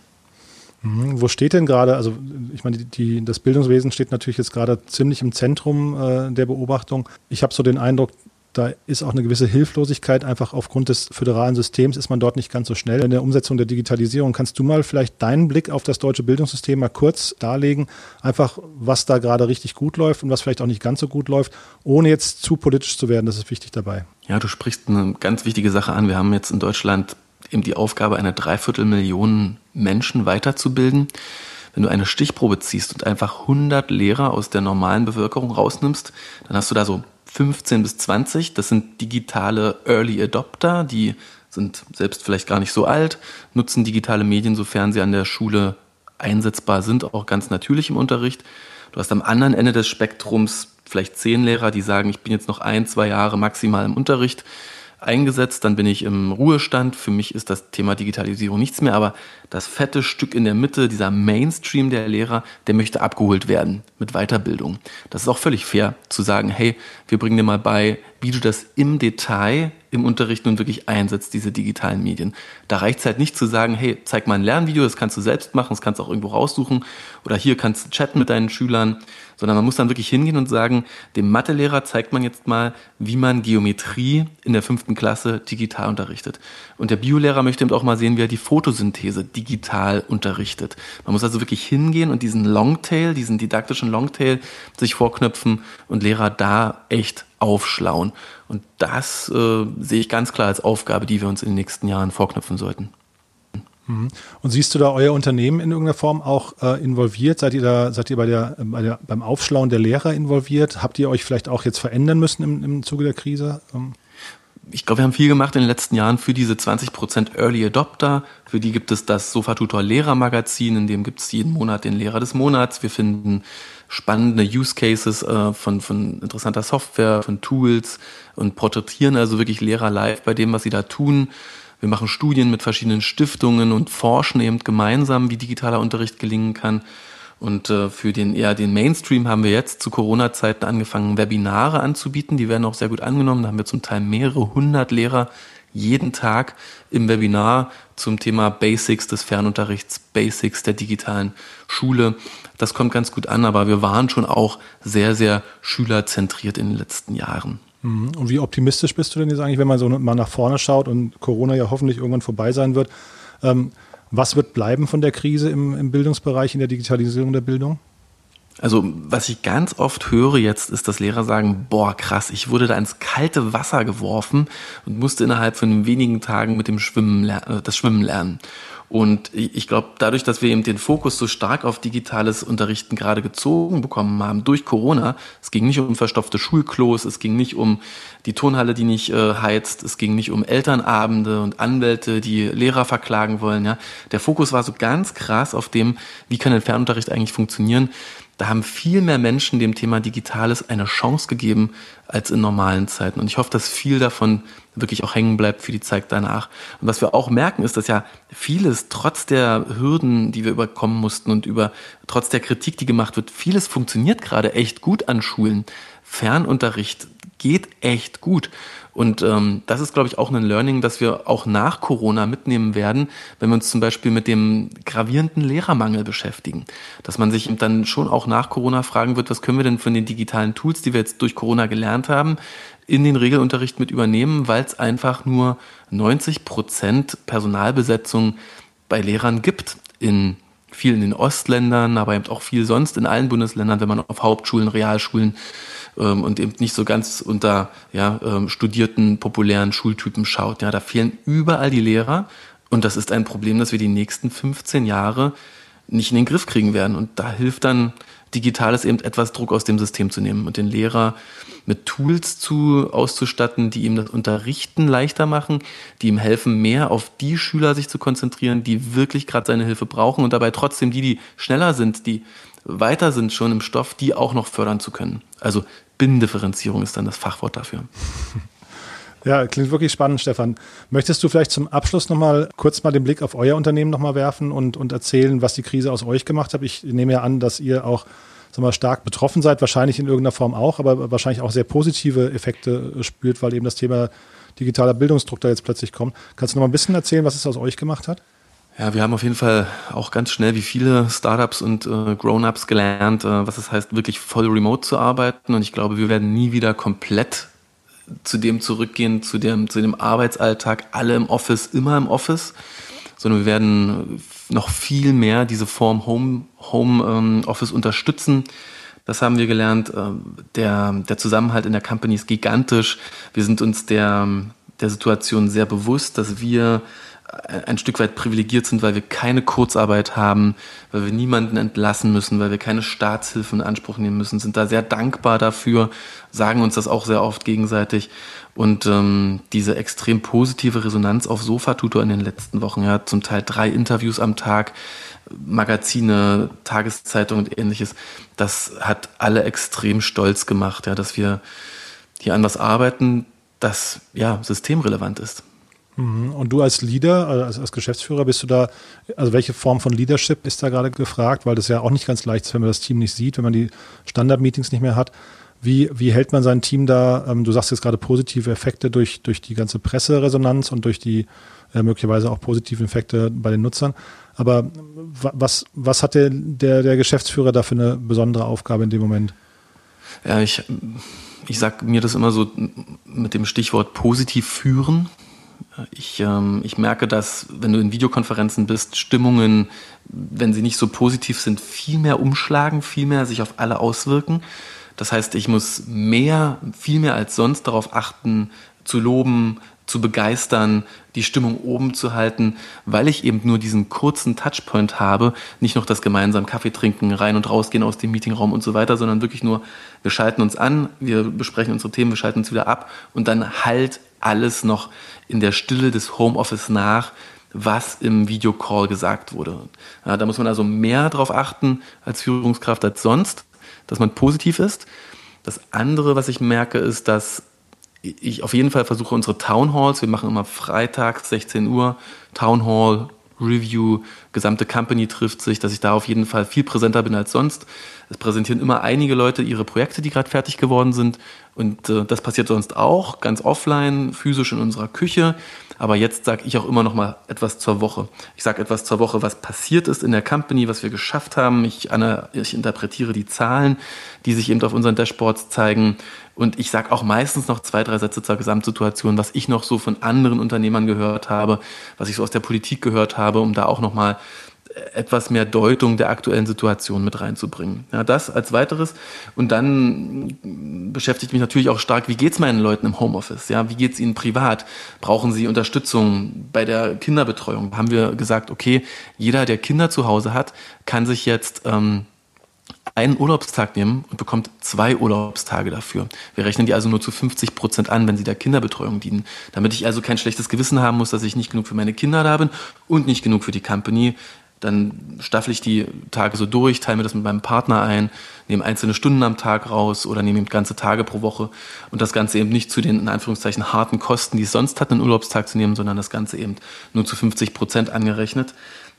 Mhm. Wo steht denn gerade, also ich meine, die, das Bildungswesen steht natürlich jetzt gerade ziemlich im Zentrum äh, der Beobachtung. Ich habe so den Eindruck, da ist auch eine gewisse Hilflosigkeit. Einfach aufgrund des föderalen Systems ist man dort nicht ganz so schnell in der Umsetzung der Digitalisierung. Kannst du mal vielleicht deinen Blick auf das deutsche Bildungssystem mal kurz darlegen? Einfach, was da gerade richtig gut läuft und was vielleicht auch nicht ganz so gut läuft, ohne jetzt zu politisch zu werden. Das ist wichtig dabei. Ja, du sprichst eine ganz wichtige Sache an. Wir haben jetzt in Deutschland eben die Aufgabe, eine Dreiviertelmillion Menschen weiterzubilden. Wenn du eine Stichprobe ziehst und einfach 100 Lehrer aus der normalen Bevölkerung rausnimmst, dann hast du da so 15 bis 20. Das sind digitale Early Adopter, die sind selbst vielleicht gar nicht so alt, nutzen digitale Medien, sofern sie an der Schule einsetzbar sind, auch ganz natürlich im Unterricht. Du hast am anderen Ende des Spektrums vielleicht zehn Lehrer, die sagen, ich bin jetzt noch ein, zwei Jahre maximal im Unterricht eingesetzt, dann bin ich im Ruhestand. Für mich ist das Thema Digitalisierung nichts mehr, aber das fette Stück in der Mitte, dieser Mainstream der Lehrer, der möchte abgeholt werden mit Weiterbildung. Das ist auch völlig fair zu sagen, hey, wir bringen dir mal bei, wie du das im Detail im Unterricht nun wirklich einsetzt, diese digitalen Medien. Da reicht es halt nicht zu sagen, hey, zeig mal ein Lernvideo, das kannst du selbst machen, das kannst du auch irgendwo raussuchen oder hier kannst du chatten mit deinen Schülern, sondern man muss dann wirklich hingehen und sagen, dem Mathelehrer zeigt man jetzt mal, wie man Geometrie in der fünften Klasse digital unterrichtet. Und der Biolehrer möchte eben auch mal sehen, wie er die Photosynthese digital unterrichtet. Man muss also wirklich hingehen und diesen Longtail, diesen didaktischen Longtail sich vorknöpfen und Lehrer da echt aufschlauen. Und das äh, sehe ich ganz klar als Aufgabe, die wir uns in den nächsten Jahren vorknüpfen sollten. Mhm. Und siehst du da euer Unternehmen in irgendeiner Form auch äh, involviert? Seid ihr da, seid ihr bei der, bei der, beim Aufschlauen der Lehrer involviert? Habt ihr euch vielleicht auch jetzt verändern müssen im, im Zuge der Krise? Ähm ich glaube, wir haben viel gemacht in den letzten Jahren für diese 20% Early Adopter. Für die gibt es das Sofatutor Lehrermagazin, in dem gibt es jeden Monat den Lehrer des Monats. Wir finden spannende Use Cases äh, von, von interessanter Software, von Tools und porträtieren also wirklich Lehrer live bei dem, was sie da tun. Wir machen Studien mit verschiedenen Stiftungen und forschen eben gemeinsam, wie digitaler Unterricht gelingen kann. Und äh, für den eher den Mainstream haben wir jetzt zu Corona-Zeiten angefangen, Webinare anzubieten. Die werden auch sehr gut angenommen. Da haben wir zum Teil mehrere hundert Lehrer jeden Tag im Webinar zum Thema Basics des Fernunterrichts, Basics der digitalen Schule. Das kommt ganz gut an, aber wir waren schon auch sehr, sehr schülerzentriert in den letzten Jahren. Mhm. Und wie optimistisch bist du denn jetzt eigentlich, wenn man so mal nach vorne schaut und Corona ja hoffentlich irgendwann vorbei sein wird? Ähm, was wird bleiben von der Krise im, im Bildungsbereich, in der Digitalisierung der Bildung? Also was ich ganz oft höre jetzt, ist, dass Lehrer sagen, boah, krass, ich wurde da ins kalte Wasser geworfen und musste innerhalb von wenigen Tagen mit dem Schwimmen äh, das Schwimmen lernen. Und ich glaube, dadurch, dass wir eben den Fokus so stark auf digitales Unterrichten gerade gezogen bekommen haben durch Corona, es ging nicht um verstopfte Schulklos, es ging nicht um die Turnhalle, die nicht äh, heizt, es ging nicht um Elternabende und Anwälte, die Lehrer verklagen wollen. Ja, der Fokus war so ganz krass auf dem, wie kann ein Fernunterricht eigentlich funktionieren. Da haben viel mehr Menschen dem Thema Digitales eine Chance gegeben als in normalen Zeiten. Und ich hoffe, dass viel davon wirklich auch hängen bleibt für die Zeit danach. Und was wir auch merken, ist, dass ja vieles, trotz der Hürden, die wir überkommen mussten und über, trotz der Kritik, die gemacht wird, vieles funktioniert gerade echt gut an Schulen. Fernunterricht geht echt gut. Und ähm, das ist, glaube ich, auch ein Learning, das wir auch nach Corona mitnehmen werden, wenn wir uns zum Beispiel mit dem gravierenden Lehrermangel beschäftigen. Dass man sich dann schon auch nach Corona fragen wird, was können wir denn von den digitalen Tools, die wir jetzt durch Corona gelernt haben, in den Regelunterricht mit übernehmen, weil es einfach nur 90 Prozent Personalbesetzung bei Lehrern gibt in vielen in den Ostländern, aber eben auch viel sonst in allen Bundesländern, wenn man auf Hauptschulen, Realschulen ähm, und eben nicht so ganz unter ja, ähm, studierten, populären Schultypen schaut. Ja, da fehlen überall die Lehrer und das ist ein Problem, das wir die nächsten 15 Jahre nicht in den Griff kriegen werden. Und da hilft dann Digitales eben etwas Druck aus dem System zu nehmen und den Lehrer mit Tools zu auszustatten, die ihm das Unterrichten leichter machen, die ihm helfen, mehr auf die Schüler sich zu konzentrieren, die wirklich gerade seine Hilfe brauchen und dabei trotzdem die, die schneller sind, die weiter sind schon im Stoff, die auch noch fördern zu können. Also Binnendifferenzierung ist dann das Fachwort dafür. <laughs> Ja, klingt wirklich spannend, Stefan. Möchtest du vielleicht zum Abschluss nochmal kurz mal den Blick auf euer Unternehmen nochmal werfen und, und erzählen, was die Krise aus euch gemacht hat? Ich nehme ja an, dass ihr auch sagen wir, stark betroffen seid, wahrscheinlich in irgendeiner Form auch, aber wahrscheinlich auch sehr positive Effekte spürt, weil eben das Thema digitaler Bildungsdruck da jetzt plötzlich kommt. Kannst du noch mal ein bisschen erzählen, was es aus euch gemacht hat? Ja, wir haben auf jeden Fall auch ganz schnell wie viele Startups und äh, Grown-ups gelernt, äh, was es heißt, wirklich voll remote zu arbeiten. Und ich glaube, wir werden nie wieder komplett zu dem zurückgehen, zu dem, zu dem Arbeitsalltag, alle im Office, immer im Office, sondern wir werden noch viel mehr diese Form Home, Home ähm, Office unterstützen. Das haben wir gelernt. Äh, der, der Zusammenhalt in der Company ist gigantisch. Wir sind uns der, der Situation sehr bewusst, dass wir ein Stück weit privilegiert sind, weil wir keine Kurzarbeit haben, weil wir niemanden entlassen müssen, weil wir keine Staatshilfen in Anspruch nehmen müssen, sind da sehr dankbar dafür, sagen uns das auch sehr oft gegenseitig. Und ähm, diese extrem positive Resonanz auf Sofa-Tutor in den letzten Wochen, ja, zum Teil drei Interviews am Tag, Magazine, Tageszeitung und ähnliches, das hat alle extrem stolz gemacht, ja, dass wir hier an was arbeiten, das ja systemrelevant ist. Mhm. Und du als Leader, also als, Geschäftsführer, bist du da, also welche Form von Leadership ist da gerade gefragt? Weil das ja auch nicht ganz leicht ist, wenn man das Team nicht sieht, wenn man die Standard-Meetings nicht mehr hat. Wie, wie hält man sein Team da, ähm, du sagst jetzt gerade positive Effekte durch, durch die ganze Presseresonanz und durch die äh, möglicherweise auch positiven Effekte bei den Nutzern. Aber was, was hat der, der, der Geschäftsführer da für eine besondere Aufgabe in dem Moment? Ja, ich, ich sage mir das immer so mit dem Stichwort positiv führen. Ich, ähm, ich merke, dass, wenn du in Videokonferenzen bist, Stimmungen, wenn sie nicht so positiv sind, viel mehr umschlagen, viel mehr sich auf alle auswirken. Das heißt, ich muss mehr, viel mehr als sonst darauf achten, zu loben, zu begeistern, die Stimmung oben zu halten, weil ich eben nur diesen kurzen Touchpoint habe, nicht noch das gemeinsam Kaffee trinken, rein und rausgehen aus dem Meetingraum und so weiter, sondern wirklich nur, wir schalten uns an, wir besprechen unsere Themen, wir schalten uns wieder ab und dann halt alles noch in der Stille des Homeoffice nach, was im Videocall gesagt wurde. Ja, da muss man also mehr darauf achten als Führungskraft als sonst, dass man positiv ist. Das andere, was ich merke, ist, dass ich auf jeden Fall versuche, unsere Town Halls, wir machen immer freitags 16 Uhr Town Hall, Review, gesamte Company trifft sich, dass ich da auf jeden Fall viel präsenter bin als sonst. Es präsentieren immer einige Leute ihre Projekte, die gerade fertig geworden sind. Und äh, das passiert sonst auch, ganz offline, physisch in unserer Küche. Aber jetzt sage ich auch immer noch mal etwas zur Woche. Ich sage etwas zur Woche, was passiert ist in der Company, was wir geschafft haben. Ich, ich interpretiere die Zahlen, die sich eben auf unseren Dashboards zeigen. Und ich sage auch meistens noch zwei, drei Sätze zur Gesamtsituation, was ich noch so von anderen Unternehmern gehört habe, was ich so aus der Politik gehört habe, um da auch noch mal etwas mehr Deutung der aktuellen Situation mit reinzubringen. Ja, das als weiteres. Und dann beschäftigt mich natürlich auch stark, wie geht's meinen Leuten im Homeoffice? Ja, wie geht's ihnen privat? Brauchen sie Unterstützung bei der Kinderbetreuung? Haben wir gesagt, okay, jeder, der Kinder zu Hause hat, kann sich jetzt ähm, einen Urlaubstag nehmen und bekommt zwei Urlaubstage dafür. Wir rechnen die also nur zu 50 Prozent an, wenn sie der Kinderbetreuung dienen. Damit ich also kein schlechtes Gewissen haben muss, dass ich nicht genug für meine Kinder da bin und nicht genug für die Company. Dann staffel ich die Tage so durch, teile mir das mit meinem Partner ein, nehme einzelne Stunden am Tag raus oder nehme eben ganze Tage pro Woche und das Ganze eben nicht zu den in Anführungszeichen harten Kosten, die es sonst hat, einen Urlaubstag zu nehmen, sondern das Ganze eben nur zu 50 Prozent angerechnet.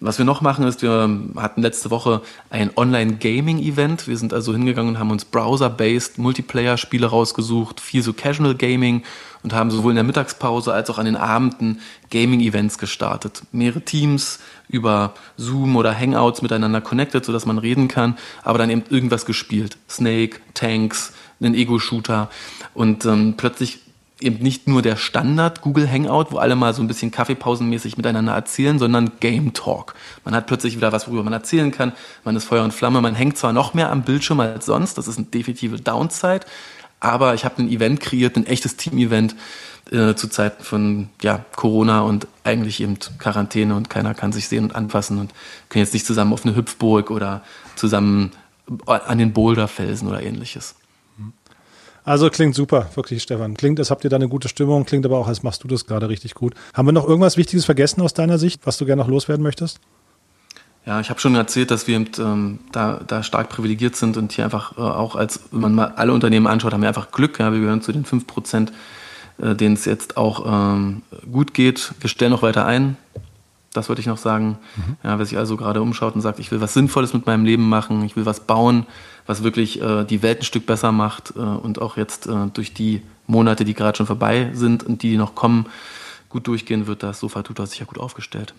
Was wir noch machen ist, wir hatten letzte Woche ein Online-Gaming-Event. Wir sind also hingegangen und haben uns Browser-based Multiplayer-Spiele rausgesucht, viel so Casual Gaming und haben sowohl in der Mittagspause als auch an den Abenden Gaming-Events gestartet. Mehrere Teams über Zoom oder Hangouts miteinander connected, sodass man reden kann, aber dann eben irgendwas gespielt. Snake, Tanks, einen Ego-Shooter und ähm, plötzlich eben nicht nur der Standard Google Hangout, wo alle mal so ein bisschen kaffeepausenmäßig miteinander erzählen, sondern Game Talk. Man hat plötzlich wieder was, worüber man erzählen kann. Man ist Feuer und Flamme. Man hängt zwar noch mehr am Bildschirm als sonst. Das ist eine definitive Downside. Aber ich habe ein Event kreiert, ein echtes Team-Event äh, zu Zeiten von ja, Corona und eigentlich eben Quarantäne und keiner kann sich sehen und anfassen und können jetzt nicht zusammen auf eine Hüpfburg oder zusammen an den Boulderfelsen oder ähnliches. Also klingt super, wirklich, Stefan. Klingt, als habt ihr da eine gute Stimmung, klingt aber auch, als machst du das gerade richtig gut. Haben wir noch irgendwas Wichtiges vergessen aus deiner Sicht, was du gerne noch loswerden möchtest? Ja, ich habe schon erzählt, dass wir ähm, da, da stark privilegiert sind und hier einfach äh, auch als, wenn man mal alle Unternehmen anschaut, haben wir einfach Glück. Ja, wir gehören zu den 5 Prozent, äh, denen es jetzt auch ähm, gut geht. Wir stellen noch weiter ein. Das wollte ich noch sagen. Mhm. Ja, wer sich also gerade umschaut und sagt, ich will was Sinnvolles mit meinem Leben machen, ich will was bauen, was wirklich äh, die Welt ein Stück besser macht äh, und auch jetzt äh, durch die Monate, die gerade schon vorbei sind und die noch kommen, gut durchgehen wird, das Sofa tut sicher gut aufgestellt.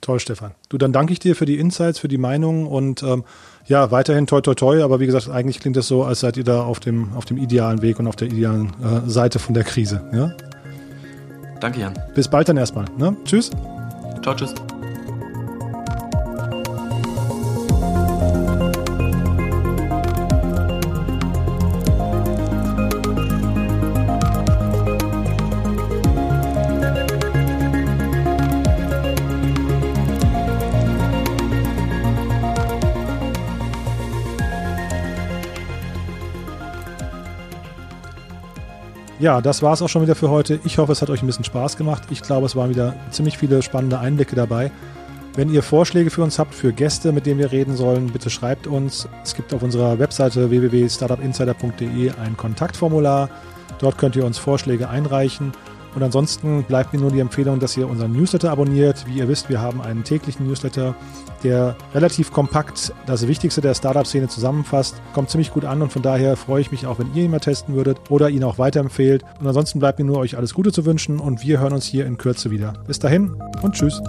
Toll, Stefan. Du, dann danke ich dir für die Insights, für die Meinungen und ähm, ja, weiterhin toi toi toi, aber wie gesagt, eigentlich klingt es so, als seid ihr da auf dem, auf dem idealen Weg und auf der idealen äh, Seite von der Krise. Ja? Danke, Jan. Bis bald dann erstmal. Ne? Tschüss. Ciao, tschüss. Ja, das war es auch schon wieder für heute. Ich hoffe, es hat euch ein bisschen Spaß gemacht. Ich glaube, es waren wieder ziemlich viele spannende Einblicke dabei. Wenn ihr Vorschläge für uns habt, für Gäste, mit denen wir reden sollen, bitte schreibt uns. Es gibt auf unserer Webseite www.startupinsider.de ein Kontaktformular. Dort könnt ihr uns Vorschläge einreichen. Und ansonsten bleibt mir nur die Empfehlung, dass ihr unseren Newsletter abonniert. Wie ihr wisst, wir haben einen täglichen Newsletter, der relativ kompakt das Wichtigste der Startup-Szene zusammenfasst. Kommt ziemlich gut an und von daher freue ich mich auch, wenn ihr ihn mal testen würdet oder ihn auch weiterempfehlt. Und ansonsten bleibt mir nur euch alles Gute zu wünschen und wir hören uns hier in Kürze wieder. Bis dahin und tschüss.